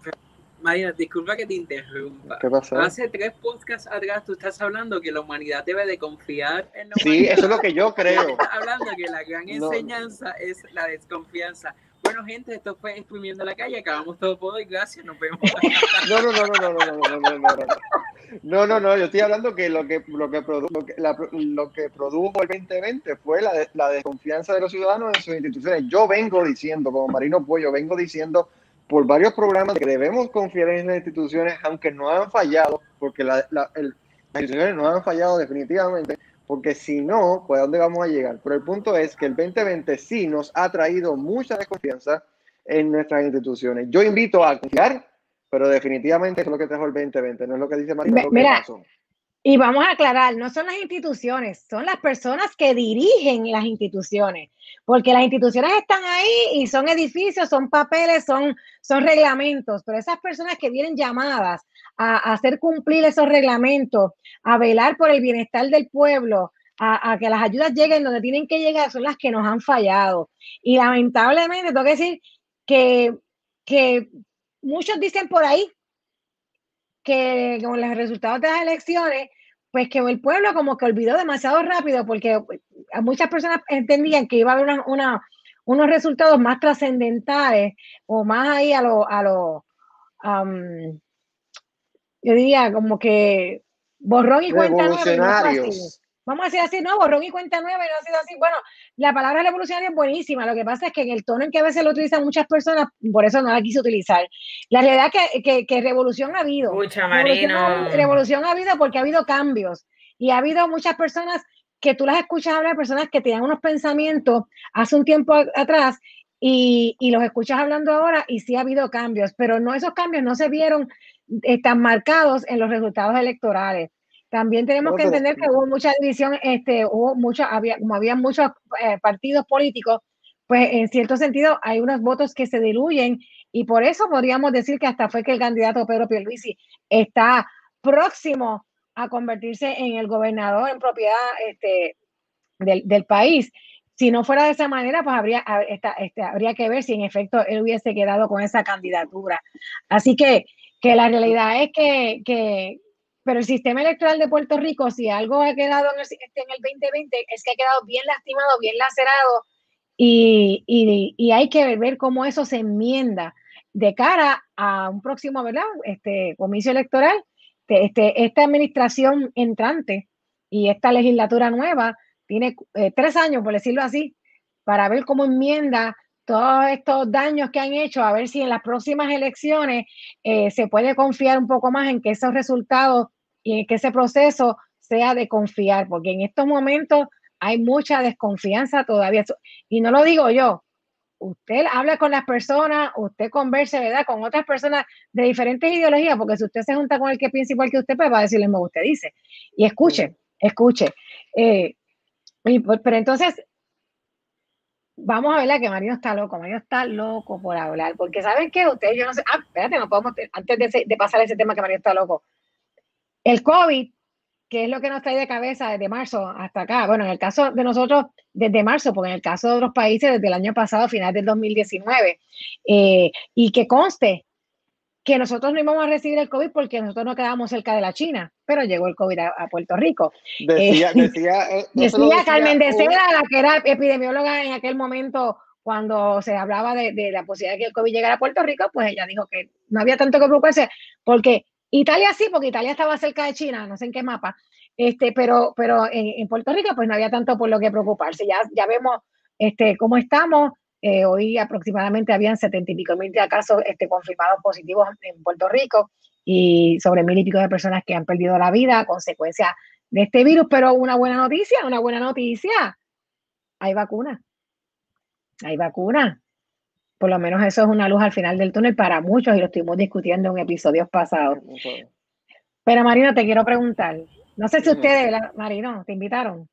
María, disculpa que te interrumpa. ¿Qué pasó? Hace tres podcasts atrás tú estás hablando que la humanidad debe de confiar en la Sí, eso es lo que yo creo. Estás hablando que la gran enseñanza es la desconfianza. Bueno, gente, esto fue Exprimiendo la Calle. Acabamos todo por hoy. Gracias, nos vemos. No, no, no, no, no, no, no, no, no, no. No, no, no, yo estoy hablando que lo que, lo que, produjo, lo que, la, lo que produjo el 2020 fue la, la desconfianza de los ciudadanos en sus instituciones. Yo vengo diciendo, como Marino Pollo, vengo diciendo por varios programas que debemos confiar en las instituciones, aunque no han fallado, porque la, la, el, las instituciones no han fallado definitivamente, porque si no, pues a dónde vamos a llegar. Pero el punto es que el 2020 sí nos ha traído mucha desconfianza en nuestras instituciones. Yo invito a confiar, pero definitivamente es lo que trajo el 2020, no es lo que dice María. Mira, y vamos a aclarar, no son las instituciones, son las personas que dirigen las instituciones, porque las instituciones están ahí y son edificios, son papeles, son, son reglamentos, pero esas personas que vienen llamadas a, hacer cumplir esos reglamentos, a velar por el bienestar del pueblo, a, que las ayudas lleguen donde tienen que llegar, son las que nos han fallado. Y lamentablemente, tengo que decir que, que muchos dicen por ahí que con los resultados de las elecciones, pues que el pueblo como que olvidó demasiado rápido porque muchas personas entendían que iba a haber una, unos resultados más trascendentales o más ahí a lo, a lo yo diría como que borrón y cuenta nueva vamos a decir así, no, borrón y cuenta nueva y no ha sido así. Bueno, la palabra revolucionaria es buenísima, lo que pasa es que en el tono en que a veces lo utilizan muchas personas, por eso no la quise utilizar. La realidad es que, que, revolución ha habido. Mucha Marino. Revolución, ha habido porque ha habido cambios y ha habido muchas personas que tú las escuchas hablar, personas que tenían unos pensamientos hace un tiempo atrás y, y, los escuchas hablando ahora y sí ha habido cambios, pero no esos cambios no se vieron eh, tan marcados en los resultados electorales. También tenemos que entender que hubo mucha división, este, hubo mucha, había, como había muchos eh, partidos políticos, pues en cierto sentido hay unos votos que se diluyen y por eso podríamos decir que hasta fue que el candidato Pedro Pierluisi está próximo a convertirse en el gobernador en propiedad este, del, del país. Si no fuera de esa manera, pues habría, este, habría que ver si en efecto él hubiese quedado con esa candidatura. Así que, que la realidad es que, que, pero el sistema electoral de Puerto Rico, si algo ha quedado en el, en el 2020, es que ha quedado bien lastimado, bien lacerado, y, y, hay que ver cómo eso se enmienda de cara a un próximo, ¿verdad? Este comicio electoral, este, esta administración entrante y esta legislatura nueva tiene eh, tres años, por decirlo así, para ver cómo enmienda todos estos daños que han hecho, a ver si en las próximas elecciones eh, se puede confiar un poco más en que esos resultados y que ese proceso sea de confiar, porque en estos momentos hay mucha desconfianza todavía. Y no lo digo yo, usted habla con las personas, usted converse, ¿verdad? Con otras personas de diferentes ideologías, porque si usted se junta con el que piensa igual que usted, pues va a decirle lo que usted dice. Y escuche, escuche. Eh, pues, pero entonces, vamos a ver que Mario está loco, Mario está loco por hablar, porque ¿saben qué? Ustedes, yo no sé, ah, espérate, no podemos, antes de, de pasar ese tema que Mario está loco, el COVID, que es lo que nos trae de cabeza desde marzo hasta acá, bueno, en el caso de nosotros, desde marzo, porque en el caso de otros países, desde el año pasado, final del 2019, eh, y que conste que nosotros no íbamos a recibir el COVID porque nosotros no quedábamos cerca de la China, pero llegó el COVID a, Puerto Rico. Decía, eh, decía, eh, decía, Carmen de Seda, la que era epidemióloga en aquel momento, cuando se hablaba de, de, la posibilidad de que el COVID llegara a Puerto Rico, pues ella dijo que no había tanto que preocuparse, porque Italia sí, porque Italia estaba cerca de China, no sé en qué mapa, este, pero, pero en, Puerto Rico pues no había tanto por lo que preocuparse. Ya, ya vemos este, cómo estamos. Eh, hoy aproximadamente habían setenta y pico mil casos este, confirmados positivos en Puerto Rico y sobre mil y pico de personas que han perdido la vida a consecuencia de este virus. Pero una buena noticia, una buena noticia, hay vacuna. Hay vacuna por lo menos eso es una luz al final del túnel para muchos y lo estuvimos discutiendo en episodios pasados. Pero Marino, te quiero preguntar, no sé si ustedes, Marino, te invitaron.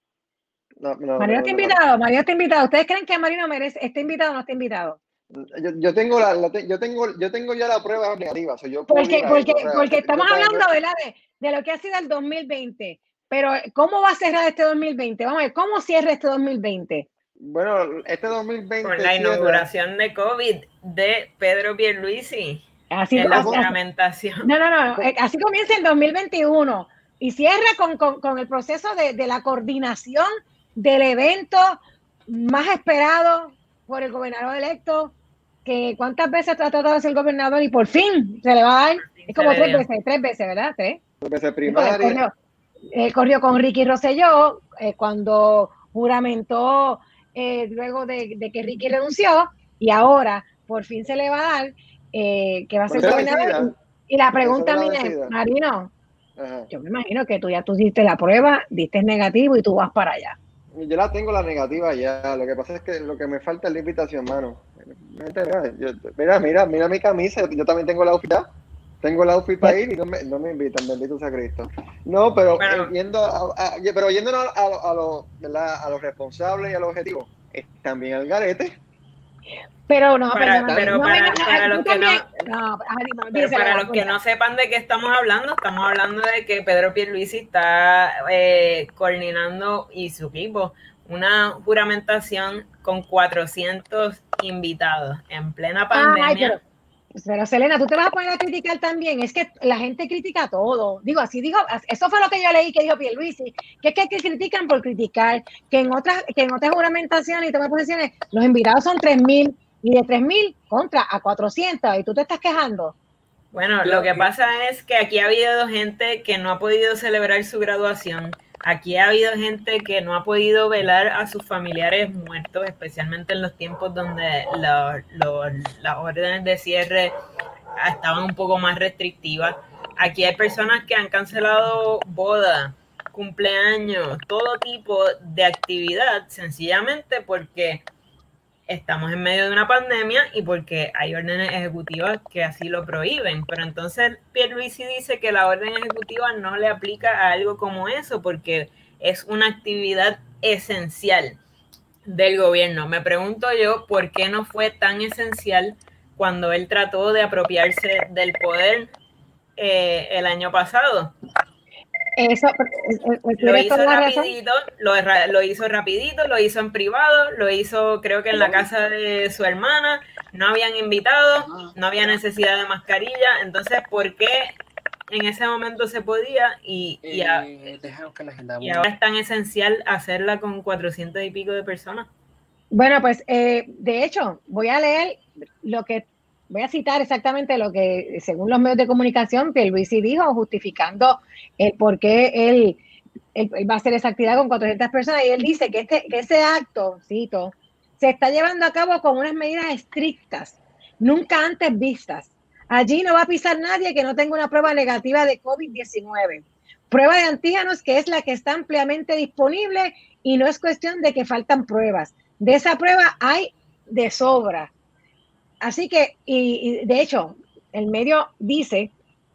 No, no, Marino no, está invitado, Marino está invitado. ¿Ustedes creen que Marino merece, está invitado o no está invitado? Yo, yo tengo la, la yo tengo yo tengo ya la prueba negativa, o sea, yo puedo Porque, porque, porque estamos hablando, ¿verdad? De, de lo que ha sido el 2020. Pero, ¿cómo va a cerrar este 2020? Vamos a ver, ¿cómo cierra este 2020? Bueno, este 2020 Con la inauguración de COVID de Pedro Pierluisi Así, en la juramentación. no, no, no, eh, así comienza el 2021 y cierra con, con- con el proceso de, de la coordinación del evento más esperado por el gobernador electo, que cuántas veces ha tratado de ser gobernador y por fin se le va a dar, es como tres veces, tres veces, ¿verdad? Tres. veces primaria, corrió, eh, corrió con Ricky Rosselló eh, cuando juramentó eh, luego de, de que Ricky renunció y ahora por fin se le va a dar eh, que va a ser gobernador. Y, y la pregunta mía es. Marino, Ajá. yo me imagino que tú ya tú diste la prueba, diste negativo y tú vas para allá. Yo la tengo la negativa ya, lo que pasa es que lo que me falta es la invitación, mano. Mira, mira, mira, mi camisa, yo también tengo la ya. Tengo la outfit para ir y no me, no me invitan, bendito sea Cristo. No, pero Bueno. eh, yendo a, a- pero yéndonos a, a, a lo- los responsables y a los objetivos, es también al garete. Pero no, Para- pero no para- para los que no, Pero para los que no sepan de qué estamos hablando, estamos hablando de que Pedro Pierluisi está eh, coordinando y su equipo una juramentación con 400 invitados en plena Ay, pandemia. pero, pero Selena, tú te vas a poner a criticar también. Es que la gente critica todo. Digo, así dijo, eso fue lo que yo leí que dijo Pierluisi, que es que, que critican por criticar, que en otras, que en otras juramentaciones y tomas posiciones, los invitados son 3.000 y de 3.000 contra a 400 y tú te estás quejando. Bueno, lo que pasa es que aquí ha habido gente que no ha podido celebrar su graduación. Aquí ha habido gente que no ha podido velar a sus familiares muertos, especialmente en los tiempos donde las órdenes de cierre estaban un poco más restrictivas. Aquí hay personas que han cancelado bodas, cumpleaños, todo tipo de actividad, sencillamente porque estamos en medio de una pandemia y porque hay órdenes ejecutivas que así lo prohíben. Pero entonces Pierluisi dice que la orden ejecutiva no le aplica a algo como eso porque es una actividad esencial del gobierno. Me pregunto yo por qué no fue tan esencial cuando él trató de apropiarse del poder eh, el año pasado. Eso, eh, eh, Lo ¿tienes hizo rapidito, lo, hizo rapidito, lo hizo en privado, lo hizo creo que en la casa de su hermana, no habían invitados, no había necesidad de mascarilla, entonces ¿por qué en ese momento se podía a- Eh, y ahora es tan esencial hacerla con 400 y pico de personas? Bueno, pues eh, de hecho, voy a leer lo que, voy a citar exactamente lo que, según los medios de comunicación, Pierluisi dijo, justificando el por qué él, va a hacer esa actividad con 400 personas. Y él dice que, este, que ese acto, cito, se está llevando a cabo con unas medidas estrictas, nunca antes vistas. Allí no va a pisar nadie que no tenga una prueba negativa de COVID-19. Prueba de antígenos que es la que está ampliamente disponible y no es cuestión de que faltan pruebas. De esa prueba hay de sobra. Así que, y, y de hecho, el medio dice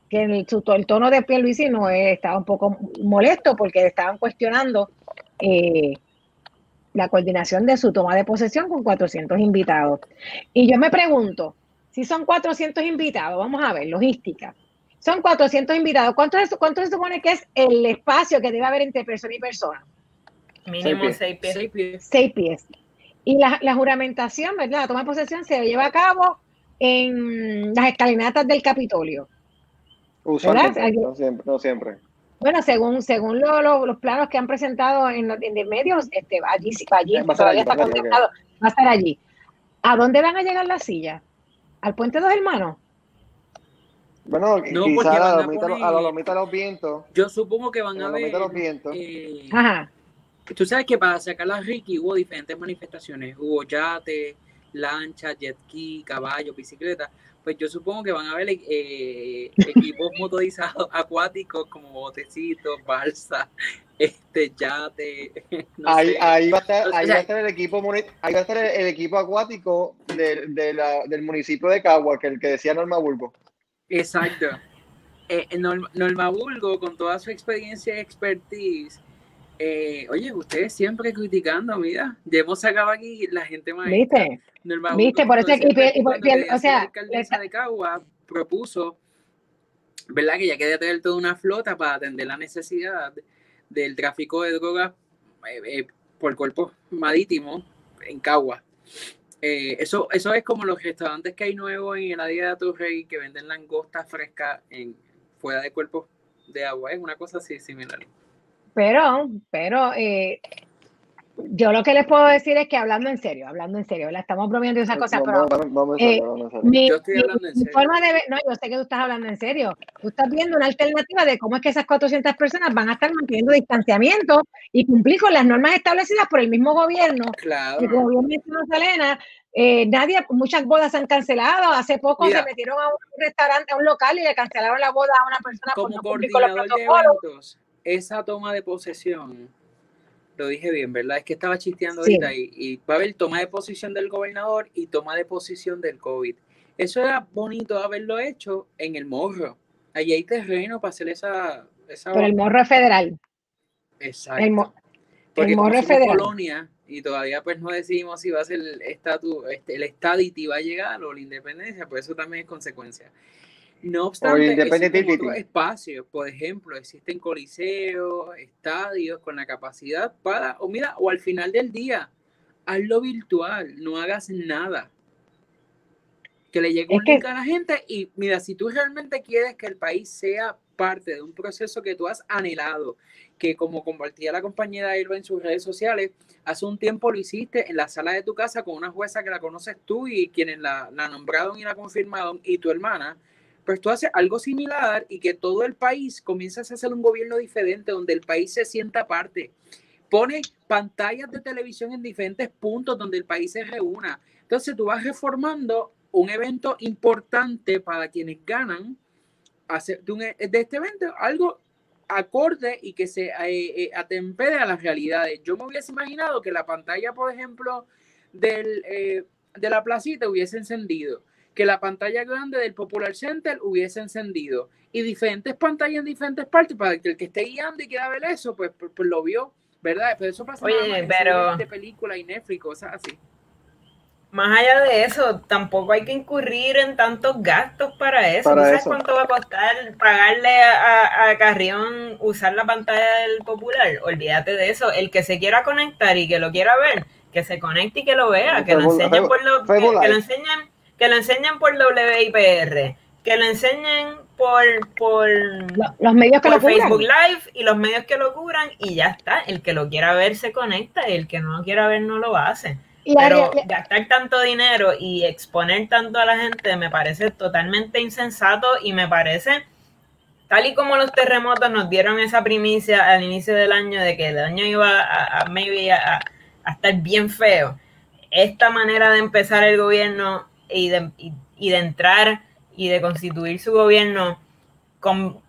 que el, su- el tono de Pierluisi no estaba un poco molesto porque estaban cuestionando eh, la coordinación de su toma de posesión con 400 invitados. Y yo me pregunto, si son 400 invitados, vamos a ver, logística. Son 400 invitados. ¿Cuánto, es, ¿Cuánto se supone que es el espacio que debe haber entre persona y persona? Mínimo pies. seis pies. Seis pies. seis pies. Y la, la juramentación, ¿verdad? La toma de posesión se lleva a cabo en las escalinatas del Capitolio. Usualmente, no siempre, no siempre. Bueno, según, según lo- lo- los planos que han presentado en, los- en el medios, este, allí, allí, Va todavía allí, está contemplado, va a estar allí. ¿A dónde van a llegar las sillas? ¿Al Puente Dos Hermanos? Bueno, No, porque quizá a la a lomita, poner- a la lomita de los vientos. Yo supongo que van A a la ver. los vientos. eh, Ajá. Tú sabes que para sacar a Ricky hubo diferentes manifestaciones. Hubo yate, lancha, jet ski, caballo, bicicleta. Pues yo supongo que van a haber eh, equipos motorizados acuáticos como botecitos, balsa, este yate. No ahí, sé. ahí va a estar, O sea, ahí va a estar el equipo ahí va a estar el, el equipo acuático de, de la- del municipio de Cagua, que el que decía Norma Bulbo. Exacto. Eh, Norma, Norma Bulgo, con toda su experiencia y expertise, Eh, oye, ustedes siempre criticando, mira, ya hemos sacado aquí la gente más. ¿Viste? ¿Viste? Por eso, y, o sea, la alcaldesa de Cagua propuso, ¿verdad? Que ya quería tener toda una flota para atender la necesidad del tráfico de drogas eh, eh, por cuerpo marítimo en Cagua. Eh, eso, eso es como los restaurantes que hay nuevos en el área de Torrey que venden langosta fresca en, fuera de cuerpos de agua. Es una cosa así similar. Pero, pero eh, yo lo que les puedo decir es que hablando en serio, hablando en serio, la estamos bromeando esas cosas, pero eh, yo estoy hablando en serio. forma de no, yo sé que tú estás hablando en serio. Tú estás viendo una alternativa de cómo es que esas 400 personas van a estar manteniendo distanciamiento y cumplir con las normas establecidas por el mismo gobierno. Claro. El gobierno de Selena, eh, nadie, muchas bodas han cancelado. Hace poco se metieron a un restaurante, a un local y le cancelaron la boda a una persona como por no coordinador de eventos. Esa toma de posesión lo dije bien, ¿verdad? Es que estaba chisteando ahorita y, va a haber toma de posición del gobernador y toma de posición del COVID. Eso era bonito haberlo hecho en el morro. Allí hay terreno para hacer esa... esa Pero el morro es federal. Exacto. El, Porque el morro es federal. colonia y todavía pues no decidimos si va a ser el estatus, este, el estadity va a llegar o la independencia, pues eso también es consecuencia. No obstante, existen otros espacios, por ejemplo, existen coliseos, estadios con la capacidad para, o mira, o al final del día, hazlo virtual, no hagas nada. Que le llegue un link a la gente y mira, si tú realmente quieres que el país sea parte de un proceso que tú has anhelado, que como compartía la compañera Irva en sus redes sociales, hace un tiempo lo hiciste en la sala de tu casa con una jueza que la conoces tú y quienes la, la nombraron y la confirmaron y tu hermana, pues tú haces algo similar y que todo el país comienza a hacer un gobierno diferente, donde el país se sienta parte. Pone pantallas de televisión en diferentes puntos donde el país se reúna. Entonces tú vas reformando un evento importante para quienes ganan hacer de, este evento algo acorde y que se eh, eh, atempere a las realidades. Yo me hubiese imaginado que la pantalla, por ejemplo, del, eh, de la placita hubiese encendido que la pantalla grande del Popular Center hubiese encendido y diferentes pantallas en diferentes partes para que el que esté guiando y quiera ver eso, pues, pues, pues lo vio, ¿verdad? Pero eso pasa Oye, pero... de película y Netflix, cosas así. Más allá de eso, tampoco hay que incurrir en tantos gastos para eso. sabes cuánto va a costar pagarle a, a, Carrión usar la pantalla del Popular? Olvídate de eso. El que se quiera conectar y que lo quiera ver, que se conecte y que lo vea, que lo enseñen por lo, que, que lo enseñen que lo enseñen por WIPR, que lo enseñen por, por los medios que lo Facebook Live y los medios que lo cubran y ya está. El que lo quiera ver se conecta y el que no lo quiera ver no lo hace. Pero gastar tanto dinero y exponer tanto a la gente me parece totalmente insensato y me parece, tal y como los terremotos nos dieron esa primicia al inicio del año de que el año iba a, maybe a estar bien feo, esta manera de empezar el gobierno y de, y, de entrar y de constituir su gobierno con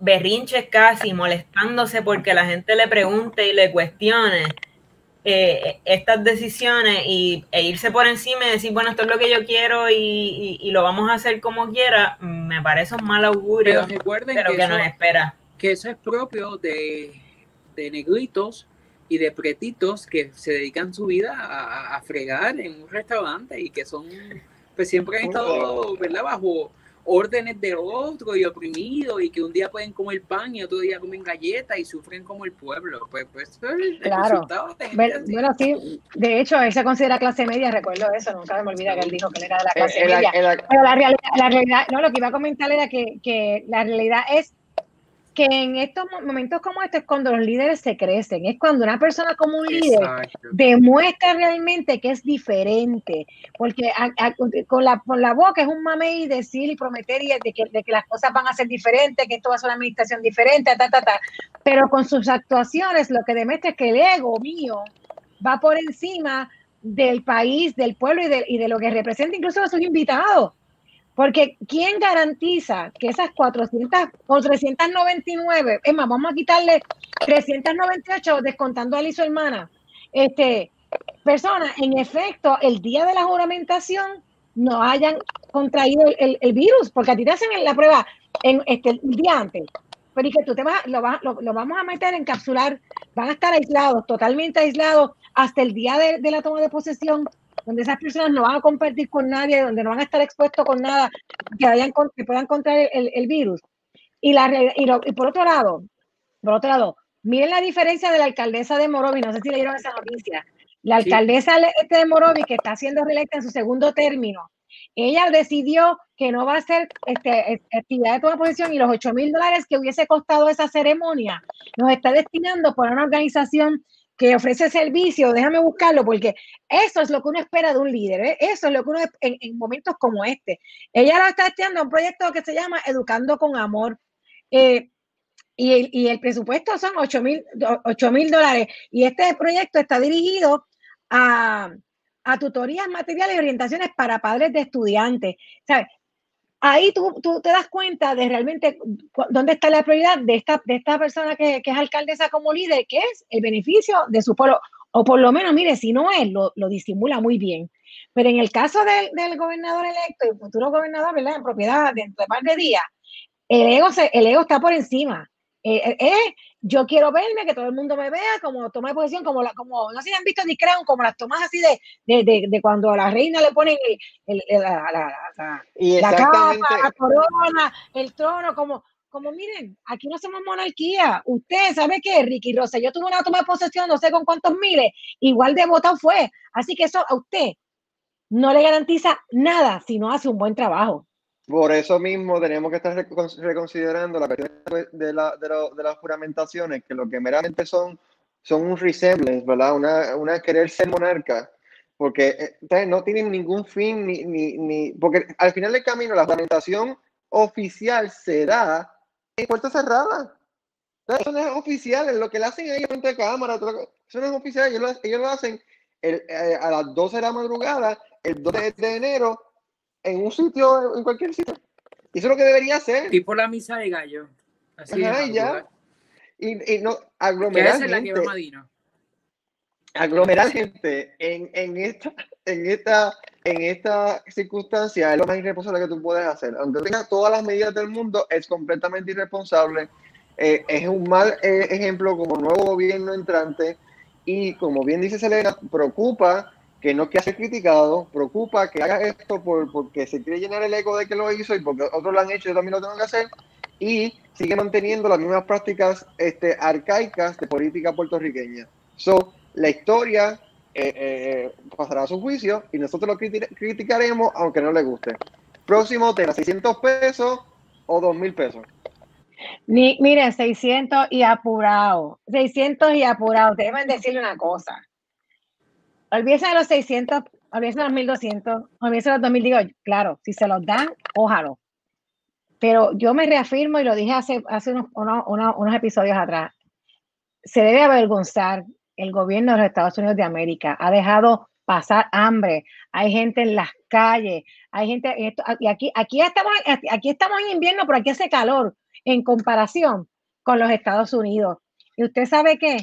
berrinches casi, molestándose porque la gente le pregunte y le cuestione eh, estas decisiones y, e irse por encima y decir, bueno, esto es lo que yo quiero y, y, lo vamos a hacer como quiera, me parece un mal augurio, pero, recuerden que, que nos espera. Que eso es propio de, de negritos y de pretitos que se dedican su vida a, a, fregar en un restaurante y que son pues siempre han estado, ¿verdad? Bajo órdenes de otro y oprimidos y que un día pueden comer pan y otro día comen galletas y sufren como el pueblo. Pues, pues el claro. bueno, sí, de hecho, él se considera clase media, recuerdo eso, nunca me olvida que él dijo que él era de la clase media. Pero la realidad, la realidad, no, lo que iba a comentar era que, que la realidad es que en estos momentos como este es cuando los líderes se crecen, es cuando una persona como un líder demuestra realmente que es diferente, porque con, la, con la boca es un mame y decir y prometer y de, que, de que las cosas van a ser diferentes, que esto va a ser una administración diferente, ta, ta, ta, pero con sus actuaciones lo que demuestra es que el ego mío va por encima del país, del pueblo y de, y de lo que representa incluso a sus invitados. Porque ¿quién garantiza que esas 400 o 399, es más, vamos a quitarle 398 descontando a su hermana, este, personas, en efecto, el día de la juramentación no hayan contraído el, virus, porque a ti te hacen la prueba en, este, el día antes, pero y que tú te vas, lo, lo, vamos a meter, encapsular, van a estar aislados, totalmente aislados, hasta el día de, la toma de posesión, donde esas personas no van a compartir con nadie, donde no van a estar expuestos con nada que, vayan, que puedan contraer el, el virus. Y, la, y, y, por otro lado, por otro lado, miren la diferencia de la alcaldesa de Morovi, no sé si leyeron esa noticia. La alcaldesa este de Morovi, que está siendo reelecta en su segundo término, ella decidió que no va a hacer este, actividad de toma posición y los 8 mil dólares que hubiese costado esa ceremonia nos está destinando por una organización que ofrece servicio, déjame buscarlo, porque eso es lo que uno espera de un líder, ¿eh? eso es lo que uno en, en, momentos como este. Ella lo está a un proyecto que se llama Educando con Amor. Eh, y, el, y el presupuesto son 8 mil dólares. Y este proyecto está dirigido a, a tutorías materiales y orientaciones para padres de estudiantes. ¿Sabes? Ahí tú, tú, te das cuenta de realmente dónde está la prioridad de esta, de esta persona que, que, es alcaldesa como líder, que es el beneficio de su pueblo. O por lo menos, mire, si no es, lo, lo disimula muy bien. Pero en el caso del, del gobernador electo y futuro gobernador, ¿verdad? En propiedad dentro de par de días, el ego, se, el ego está por encima. Eh, eh, eh, yo quiero verme, que todo el mundo me vea, como toma de posición, como, la, como no sé si han visto Nick Crown, como las tomas así de, de, de, de, cuando a la reina le ponen el, el, la, la, la, la capa, la corona, el trono, como, como miren, aquí no somos monarquía. Usted sabe que Ricky Rosa, yo tuve una toma de posesión, no sé con cuántos miles, igual de votado fue. Así que eso a usted no le garantiza nada si no hace un buen trabajo. Por eso mismo tenemos que estar reconsiderando la cuestión de, la, de, la, de, las juramentaciones, que lo que meramente son, son un resemblance, ¿verdad? Una, una querer ser monarca, porque eh, no tienen ningún fin, ni, ni, ni, porque al final del camino la juramentación oficial será en puerta cerrada. Eso no es oficial, lo que le hacen ahí frente a cámara, eso no es oficial, ellos lo, ellos lo hacen el, eh, a las 12 de la madrugada, el 2 de enero, en un sitio, en cualquier sitio. Y eso es lo que debería hacer. Tipo la misa de gallo. Así Ajá, y ya. Y, y, no, aglomerar gente. La que aglomerar gente en, en, esta, en, esta, en esta circunstancia es lo más irresponsable que tú puedes hacer. Aunque tengas todas las medidas del mundo, es completamente irresponsable. Eh, es un mal eh, ejemplo como nuevo gobierno entrante y como bien dice Selena, preocupa que no quiere ser criticado, preocupa que haga esto por, porque se quiere llenar el eco de que lo hizo y porque otros lo han hecho, yo también lo tengo que hacer, y sigue manteniendo las mismas prácticas este, arcaicas de política puertorriqueña. So, la historia eh, eh, pasará a su juicio y nosotros lo criticaremos aunque no le guste. Próximo tema, 600 pesos o 2 mil pesos. Ni, mire, 600 y apurado. 600 y apurado. Deben decirle una cosa olvídese de los 600, olvídese de los 1200, olvídese de los 2000, digo, claro, si se los dan, ójalo. Pero yo me reafirmo y lo dije hace, hace unos, unos, unos episodios atrás, se debe avergonzar el gobierno de los Estados Unidos de América. Ha dejado pasar hambre, hay gente en las calles, hay gente, y aquí, aquí, estamos, aquí estamos en invierno, pero aquí hace calor en comparación con los Estados Unidos. ¿Y usted sabe qué?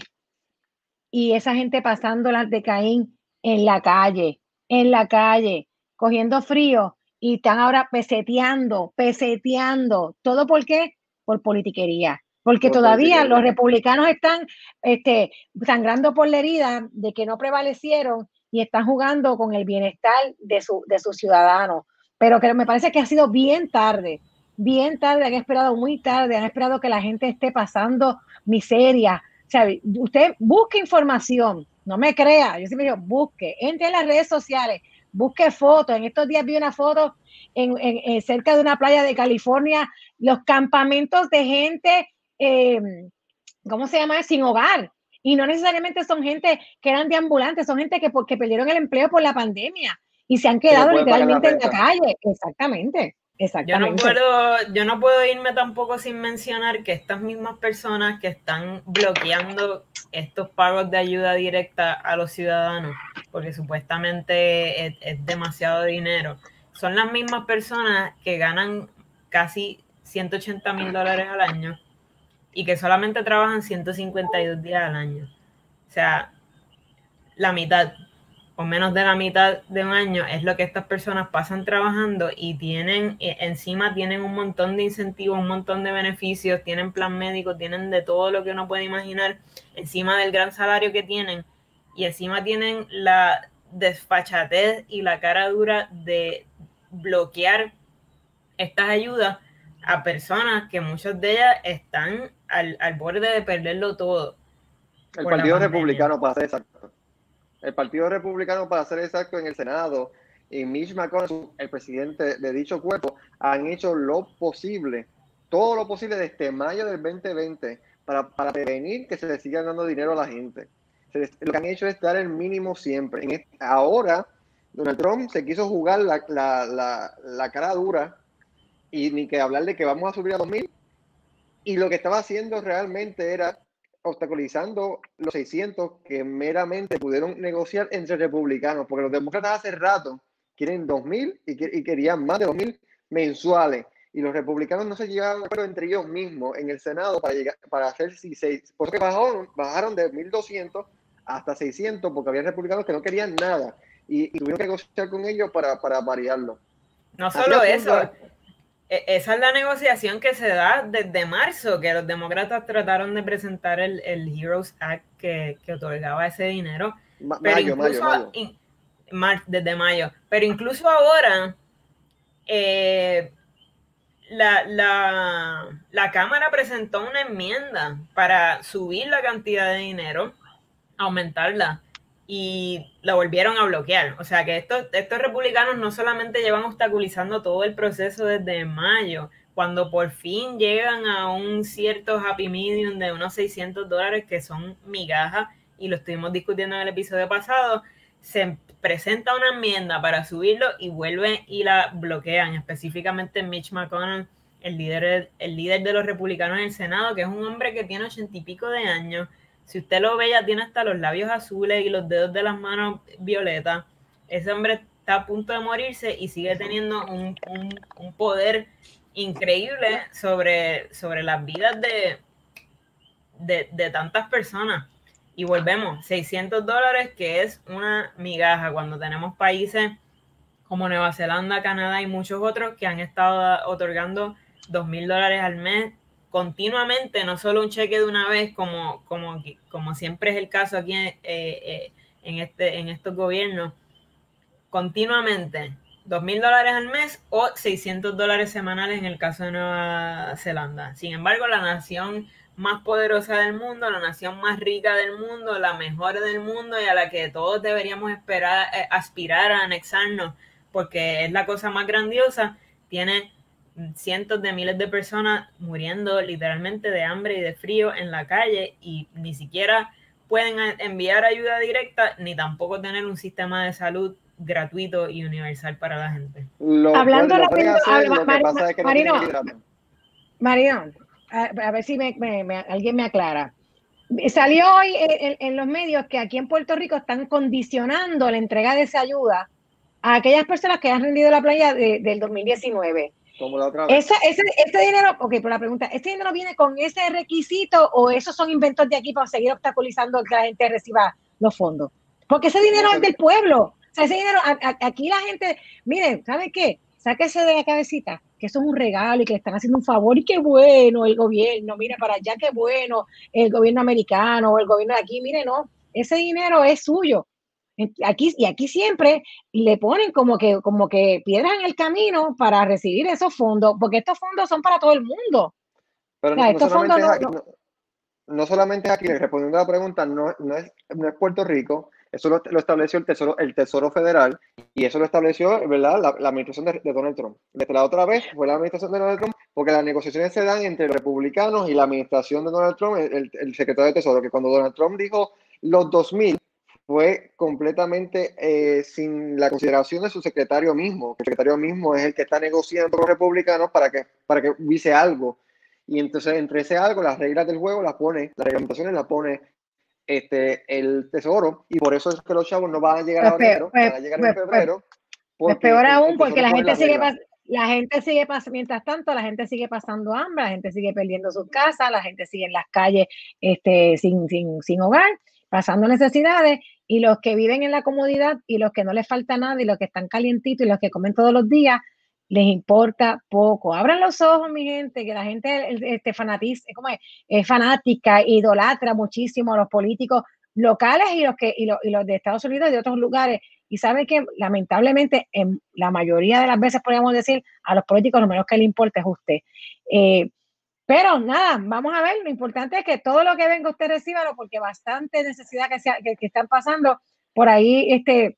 Y esa gente pasando las de Caín en la calle, en la calle, cogiendo frío y están ahora peseteando, peseteando. ¿Todo por qué? Por politiquería. Porque por todavía politiquería. los republicanos están este, sangrando por la herida de que no prevalecieron y están jugando con el bienestar de, su, de sus ciudadanos. Pero que me parece que ha sido bien tarde, bien tarde, han esperado muy tarde, han esperado que la gente esté pasando miseria. O sea, usted busque información, no me crea, yo siempre digo, busque, entre en las redes sociales, busque fotos. En estos días vi una foto en, en, en cerca de una playa de California, los campamentos de gente, eh, ¿cómo se llama? Sin hogar. Y no necesariamente son gente que eran de ambulantes, son gente que porque perdieron el empleo por la pandemia y se han quedado literalmente la en la calle. Exactamente. Yo no, puedo, yo no puedo irme tampoco sin mencionar que estas mismas personas que están bloqueando estos pagos de ayuda directa a los ciudadanos, porque supuestamente es, demasiado dinero, son las mismas personas que ganan casi 180 mil dólares al año y que solamente trabajan 152 días al año. O sea, la mitad. O menos de la mitad de un año es lo que estas personas pasan trabajando y tienen, eh, encima tienen un montón de incentivos, un montón de beneficios, tienen plan médico, tienen de todo lo que uno puede imaginar, encima del gran salario que tienen y encima tienen la desfachatez y la cara dura de bloquear estas ayudas a personas que muchas de ellas están al, al borde de perderlo todo. El Partido Republicano ser exacto. El Partido Republicano para ser exacto en el Senado y Mitch McConnell, el presidente de dicho cuerpo, han hecho lo posible, todo lo posible desde mayo del 2020 para, prevenir que se le siga dando dinero a la gente. lo que han hecho es dar el mínimo siempre. ahora, Donald Trump se quiso jugar la, la cara dura y ni que hablar de que vamos a subir a 2000. Y lo que estaba haciendo realmente era obstaculizando los 600 que meramente pudieron negociar entre republicanos, porque los demócratas hace rato quieren 2.000 y, y querían más de 2.000 mensuales. Y los republicanos no se llegaban de acuerdo entre ellos mismos en el Senado para, llegar, para hacer 6. Por eso bajaron, bajaron de 1.200 hasta 600, porque había republicanos que no querían nada. Y, tuvieron que negociar con ellos para, para variarlo. No solo eso, esa es la negociación que se da desde marzo, que los demócratas trataron de presentar el, el Heroes Act que, que, otorgaba ese dinero. pero incluso, desde mayo. Pero incluso ahora, eh, la, la, la Cámara presentó una enmienda para subir la cantidad de dinero, aumentarla y la volvieron a bloquear. O sea que estos, estos republicanos no solamente llevan obstaculizando todo el proceso desde mayo, cuando por fin llegan a un cierto happy medium de unos 600 dólares que son migajas, y lo estuvimos discutiendo en el episodio pasado, se presenta una enmienda para subirlo y vuelven y la bloquean, específicamente Mitch McConnell, el líder, el líder de los republicanos en el Senado, que es un hombre que tiene ochenta y pico de años, si usted lo ve, ya tiene hasta los labios azules y los dedos de las manos violetas. Ese hombre está a punto de morirse y sigue teniendo un, poder increíble sobre, sobre las vidas de, de, tantas personas. Y volvemos, 600 dólares, que es una migaja cuando tenemos países como Nueva Zelanda, Canadá y muchos otros que han estado otorgando 2 mil dólares al mes continuamente, no solo un cheque de una vez, como, como, como siempre es el caso aquí eh, eh, en, este, en estos gobiernos, continuamente, dos mil dólares al mes o 600 dólares semanales en el caso de Nueva Zelanda. Sin embargo, la nación más poderosa del mundo, la nación más rica del mundo, la mejor del mundo y a la que todos deberíamos esperar, eh, aspirar a anexarnos porque es la cosa más grandiosa, tiene cientos de miles de personas muriendo literalmente de hambre y de frío en la calle y ni siquiera pueden enviar ayuda directa ni tampoco tener un sistema de salud gratuito y universal para la gente. Hablando de Marino, a, ver si alguien me aclara. Salió hoy en, los medios que aquí en Puerto Rico están condicionando la entrega de esa ayuda a aquellas personas que han rendido la playa del 2019. Como la otra vez. Ese, dinero, ok, por la pregunta, ¿este dinero viene con ese requisito o esos son inventos de aquí para seguir obstaculizando que la gente reciba los fondos? Porque ese dinero es del pueblo. O sea, ese dinero, aquí la gente, miren, ¿sabe qué? Sáquese de la cabecita que eso es un regalo y que le están haciendo un favor y qué bueno el gobierno, mira para allá qué bueno el gobierno americano o el gobierno de aquí, mire, no, ese dinero es suyo Aquí, y aquí siempre le ponen como que, como que piedras en el camino para recibir esos fondos, porque estos fondos son para todo el mundo. Pero no, solamente es aquí, respondiendo a la pregunta, no, no, es, no es Puerto Rico, eso lo, estableció el Tesoro, el Tesoro Federal y eso lo estableció, ¿verdad?, la, administración de, Donald Trump. Desde la otra vez fue la administración de Donald Trump porque las negociaciones se dan entre republicanos y la administración de Donald Trump, el, el secretario de Tesoro, que cuando Donald Trump dijo los 2000, fue completamente eh, sin la consideración de su secretario mismo. El secretario mismo es el que está negociando con los republicanos para que, para que hubiese algo. Y entonces, entre ese algo, las reglas del juego las pone, las reglamentaciones las pone este, el tesoro. Y por eso es que los chavos no van a llegar pues a enero, van a llegar en pues, pues, febrero. Pues peor aún, porque la gente sigue la gente sigue pasando, mientras tanto, la gente sigue pasando hambre, la gente sigue perdiendo sus casas, la gente sigue en las calles este, sin, sin, sin hogar pasando necesidades y los que viven en la comodidad y los que no les falta nada y los que están calientitos y los que comen todos los días, les importa poco. Abran los ojos, mi gente, que la gente este, fanatiz, como es, es fanática, idolatra muchísimo a los políticos locales y los, que, y los, y los de Estados Unidos y de otros lugares. Y saben que lamentablemente, en la mayoría de las veces podríamos decir, a los políticos lo menos que le importa es usted. Eh, pero nada, vamos a ver, lo importante es que todo lo que venga usted recíbalo porque bastante necesidad que, sea, que, están pasando por ahí, este,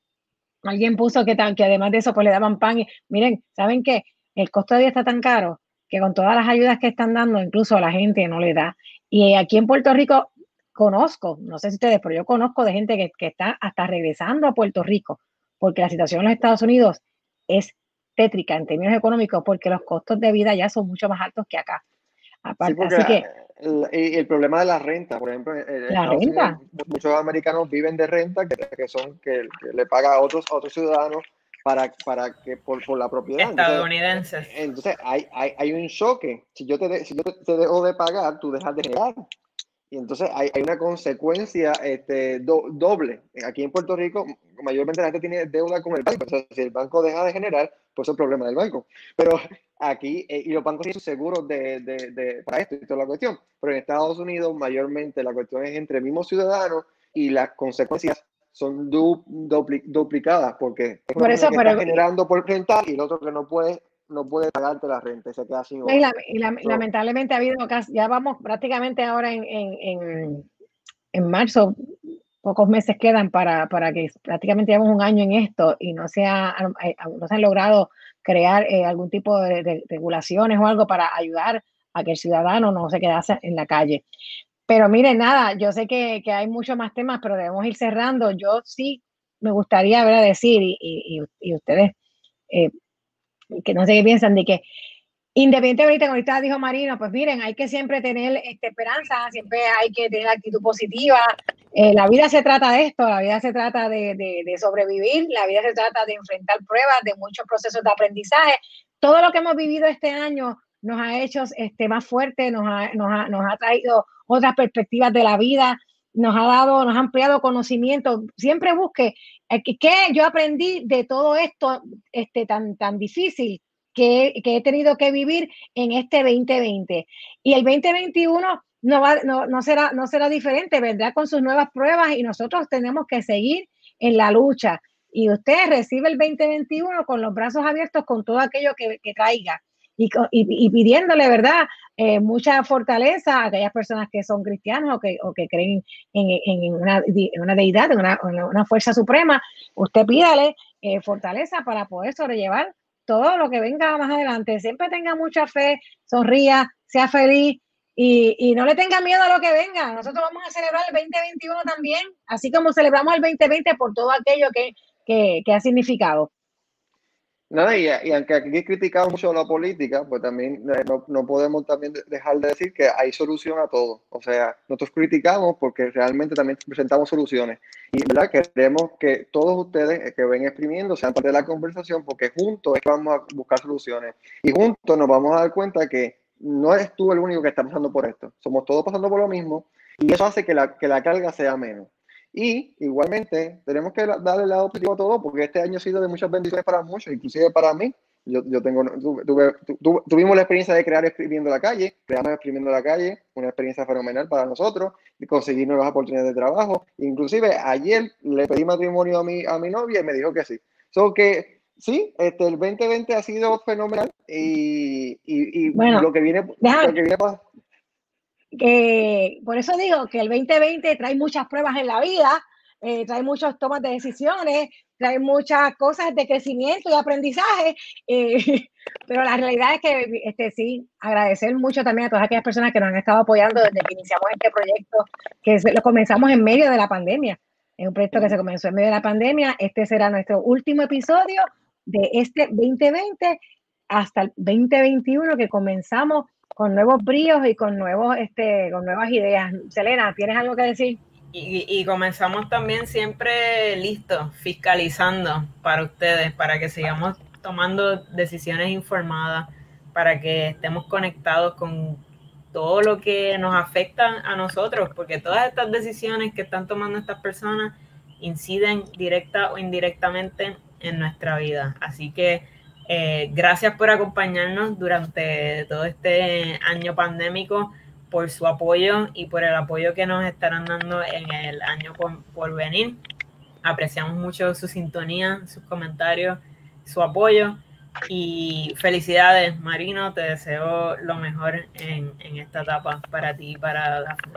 alguien puso que, que además de eso pues le daban pan y miren, ¿saben qué? El costo de vida está tan caro que con todas las ayudas que están dando, incluso a la gente no le da. Y aquí en Puerto Rico conozco, no sé si ustedes, pero yo conozco de gente que, que está hasta regresando a Puerto Rico, porque la situación en los Estados Unidos es tétrica en términos económicos, porque los costos de vida ya son mucho más altos que acá. Aparte, así que, el, problema de la renta, por ejemplo, la renta. muchos americanos viven de renta que, son que, le paga a otros, otros ciudadanos para, para que por, por la propiedad. Estadounidenses. Entonces, hay, hay, hay, un choque. Si yo, te, si yo te, dejo de pagar, tú dejas de generar. Y entonces hay, hay una consecuencia este, doble. Aquí en Puerto Rico, mayormente la gente tiene deuda con el banco. Entonces, si el banco deja de generar, pues es el problema del banco. Pero aquí, eh, y los bancos tienen seguros de, de, de, para esto y toda la cuestión. Pero en Estados Unidos, mayormente la cuestión es entre mismos ciudadanos y las consecuencias son duplicadas porque por eso, está generando por rentar y el otro que no puede no puede pagarte la renta y se queda sin y, lamentablemente ha habido ya vamos prácticamente ahora en, en, en, en marzo pocos meses quedan para, para que prácticamente llevamos un año en esto y no se, ha, no se han logrado crear eh, algún tipo de, regulaciones o algo para ayudar a que el ciudadano no se quedase en la calle. Pero miren, nada, yo sé que, que hay muchos más temas, pero debemos ir cerrando. Yo sí me gustaría ver a decir, y, y, y ustedes, eh, que no sé qué piensan, de que Independientemente, como ahorita dijo Marino, pues miren, hay que siempre tener este, esperanza, siempre hay que tener actitud positiva. Eh, la vida se trata de esto, la vida se trata de, de, sobrevivir, la vida se trata de enfrentar pruebas, de muchos procesos de aprendizaje. Todo lo que hemos vivido este año nos ha hecho este, más fuertes, nos ha, nos, ha, nos ha traído otras perspectivas de la vida, nos ha dado, nos ha ampliado conocimiento. Siempre busque qué yo aprendí de todo esto este, tan, tan difícil que, he tenido que vivir en este 2020. Y el 2021 no, va, no, no, será, no será diferente, vendrá con sus nuevas pruebas y nosotros tenemos que seguir en la lucha. Y usted recibe el 2021 con los brazos abiertos con todo aquello que, que traiga. Y, y, pidiéndole, ¿verdad? Eh, mucha fortaleza a aquellas personas que son cristianos o que, creen en, una, deidad, en una, fuerza suprema. Usted pídale eh, fortaleza para poder sobrellevar todo lo que venga más adelante. Siempre tenga mucha fe, sonría, sea feliz y, no le tenga miedo a lo que venga. Nosotros vamos a celebrar el 2021 también, así como celebramos el 2020 por todo aquello que, que, que ha significado. Nada, y, aunque aquí criticamos mucho la política, pues también eh, no, no, podemos también dejar de decir que hay solución a todo. O sea, nosotros criticamos porque realmente también presentamos soluciones. Y verdad queremos que todos ustedes eh, que ven exprimiendo sean parte de la conversación porque juntos vamos a buscar soluciones. Y juntos nos vamos a dar cuenta que no eres tú el único que está pasando por esto. Somos todos pasando por lo mismo y eso hace que la, que la carga sea menos. Y igualmente tenemos que darle el lado positivo a todo porque este año ha sido de muchas bendiciones para muchos, inclusive para mí. Yo, yo tengo, tuve, tuvimos la experiencia de crear Escribiendo la Calle, creamos Escribiendo la Calle, una experiencia fenomenal para nosotros, de conseguir nuevas oportunidades de trabajo. Inclusive ayer le pedí matrimonio a mi, a mi novia y me dijo que sí. So que sí, este, el 2020 ha sido fenomenal y, y, y bueno, lo que viene, lo que viene que por eso digo que el 2020 trae muchas pruebas en la vida, eh, trae muchas tomas de decisiones, trae muchas cosas de crecimiento y aprendizaje, eh, pero la realidad es que este, sí, agradecer mucho también a todas aquellas personas que nos han estado apoyando desde que iniciamos este proyecto, que lo comenzamos en medio de la pandemia. Es un proyecto que se comenzó en medio de la pandemia. Este será nuestro último episodio de este 2020 hasta el 2021 que comenzamos con nuevos bríos y con nuevos, este, con nuevas ideas. Selena, ¿tienes algo que decir? Y, y, comenzamos también siempre listos, fiscalizando para ustedes, para que sigamos tomando decisiones informadas, para que estemos conectados con todo lo que nos afecta a nosotros, porque todas estas decisiones que están tomando estas personas inciden directa o indirectamente en nuestra vida. Así que eh, gracias por acompañarnos durante todo este año pandémico, por su apoyo y por el apoyo que nos estarán dando en el año por, venir. Apreciamos mucho su sintonía, sus comentarios, su apoyo. Y felicidades, Marino. Te deseo lo mejor en, esta etapa para ti y para Dafne.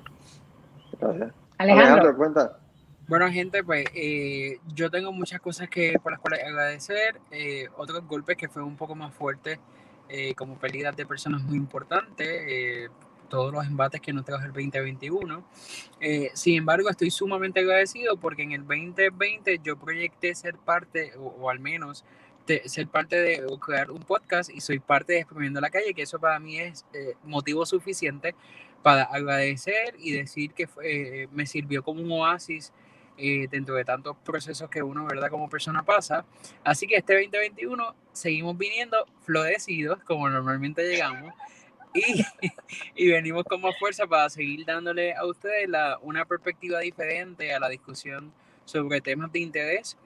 Gracias. Alejandro cuenta. Bueno, gente, pues eh, yo tengo muchas cosas que por las cuales agradecer. Eh, otros golpes que fue un poco más fuerte, eh, como pérdidas de personas muy importantes, todos los embates que nos trajo el 2021. sin embargo, estoy sumamente agradecido porque en el 2020 yo proyecté ser parte, o, al menos ser parte de crear un podcast y soy parte de Exprimiendo la Calle, que eso para mí es motivo suficiente para agradecer y decir que me sirvió como un oasis eh, dentro de tantos procesos que uno, ¿verdad? Como persona pasa. Así que este 2021 seguimos viniendo florecidos, como normalmente llegamos, y, y venimos con más fuerza para seguir dándole a ustedes la, una perspectiva diferente a la discusión sobre temas de interés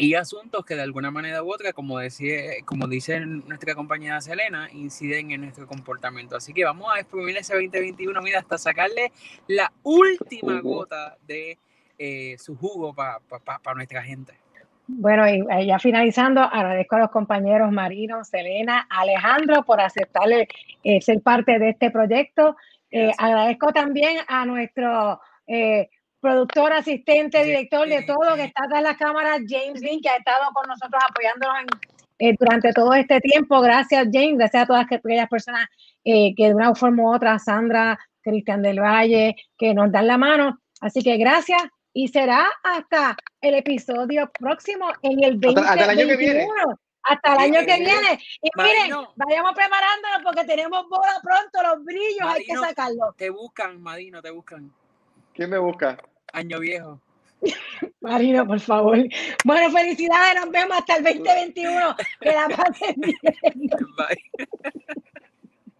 y asuntos que de alguna manera u otra, como, decía, como dice nuestra compañera Selena, inciden en nuestro comportamiento. Así que vamos a exprimir ese 2021, mira, hasta sacarle la última gota de eh, su jugo para nuestra gente. Bueno, y eh, ya finalizando, agradezco a los compañeros Marino, Selena, Alejandro por aceptarle eh, ser parte de este proyecto. agradezco también a nuestro productor, asistente, director de todo, que está en la cámara, James Link, que ha estado con nosotros apoyándonos durante todo este tiempo. Gracias, James. Gracias a todas aquellas personas que de una forma u otra, Sandra, Cristian del Valle, que nos dan la mano. Así que gracias y será hasta el episodio próximo en el 2021. Hasta, el año que viene. Hasta el año que viene. Y miren, vayamos preparándonos porque tenemos boda pronto, los brillos hay que sacarlos. Te buscan, Madino, te buscan. ¿Quién me busca? Año viejo. Marino, por favor. Bueno, felicidades, nos vemos hasta el 2021. Que la pasen bien. Bye.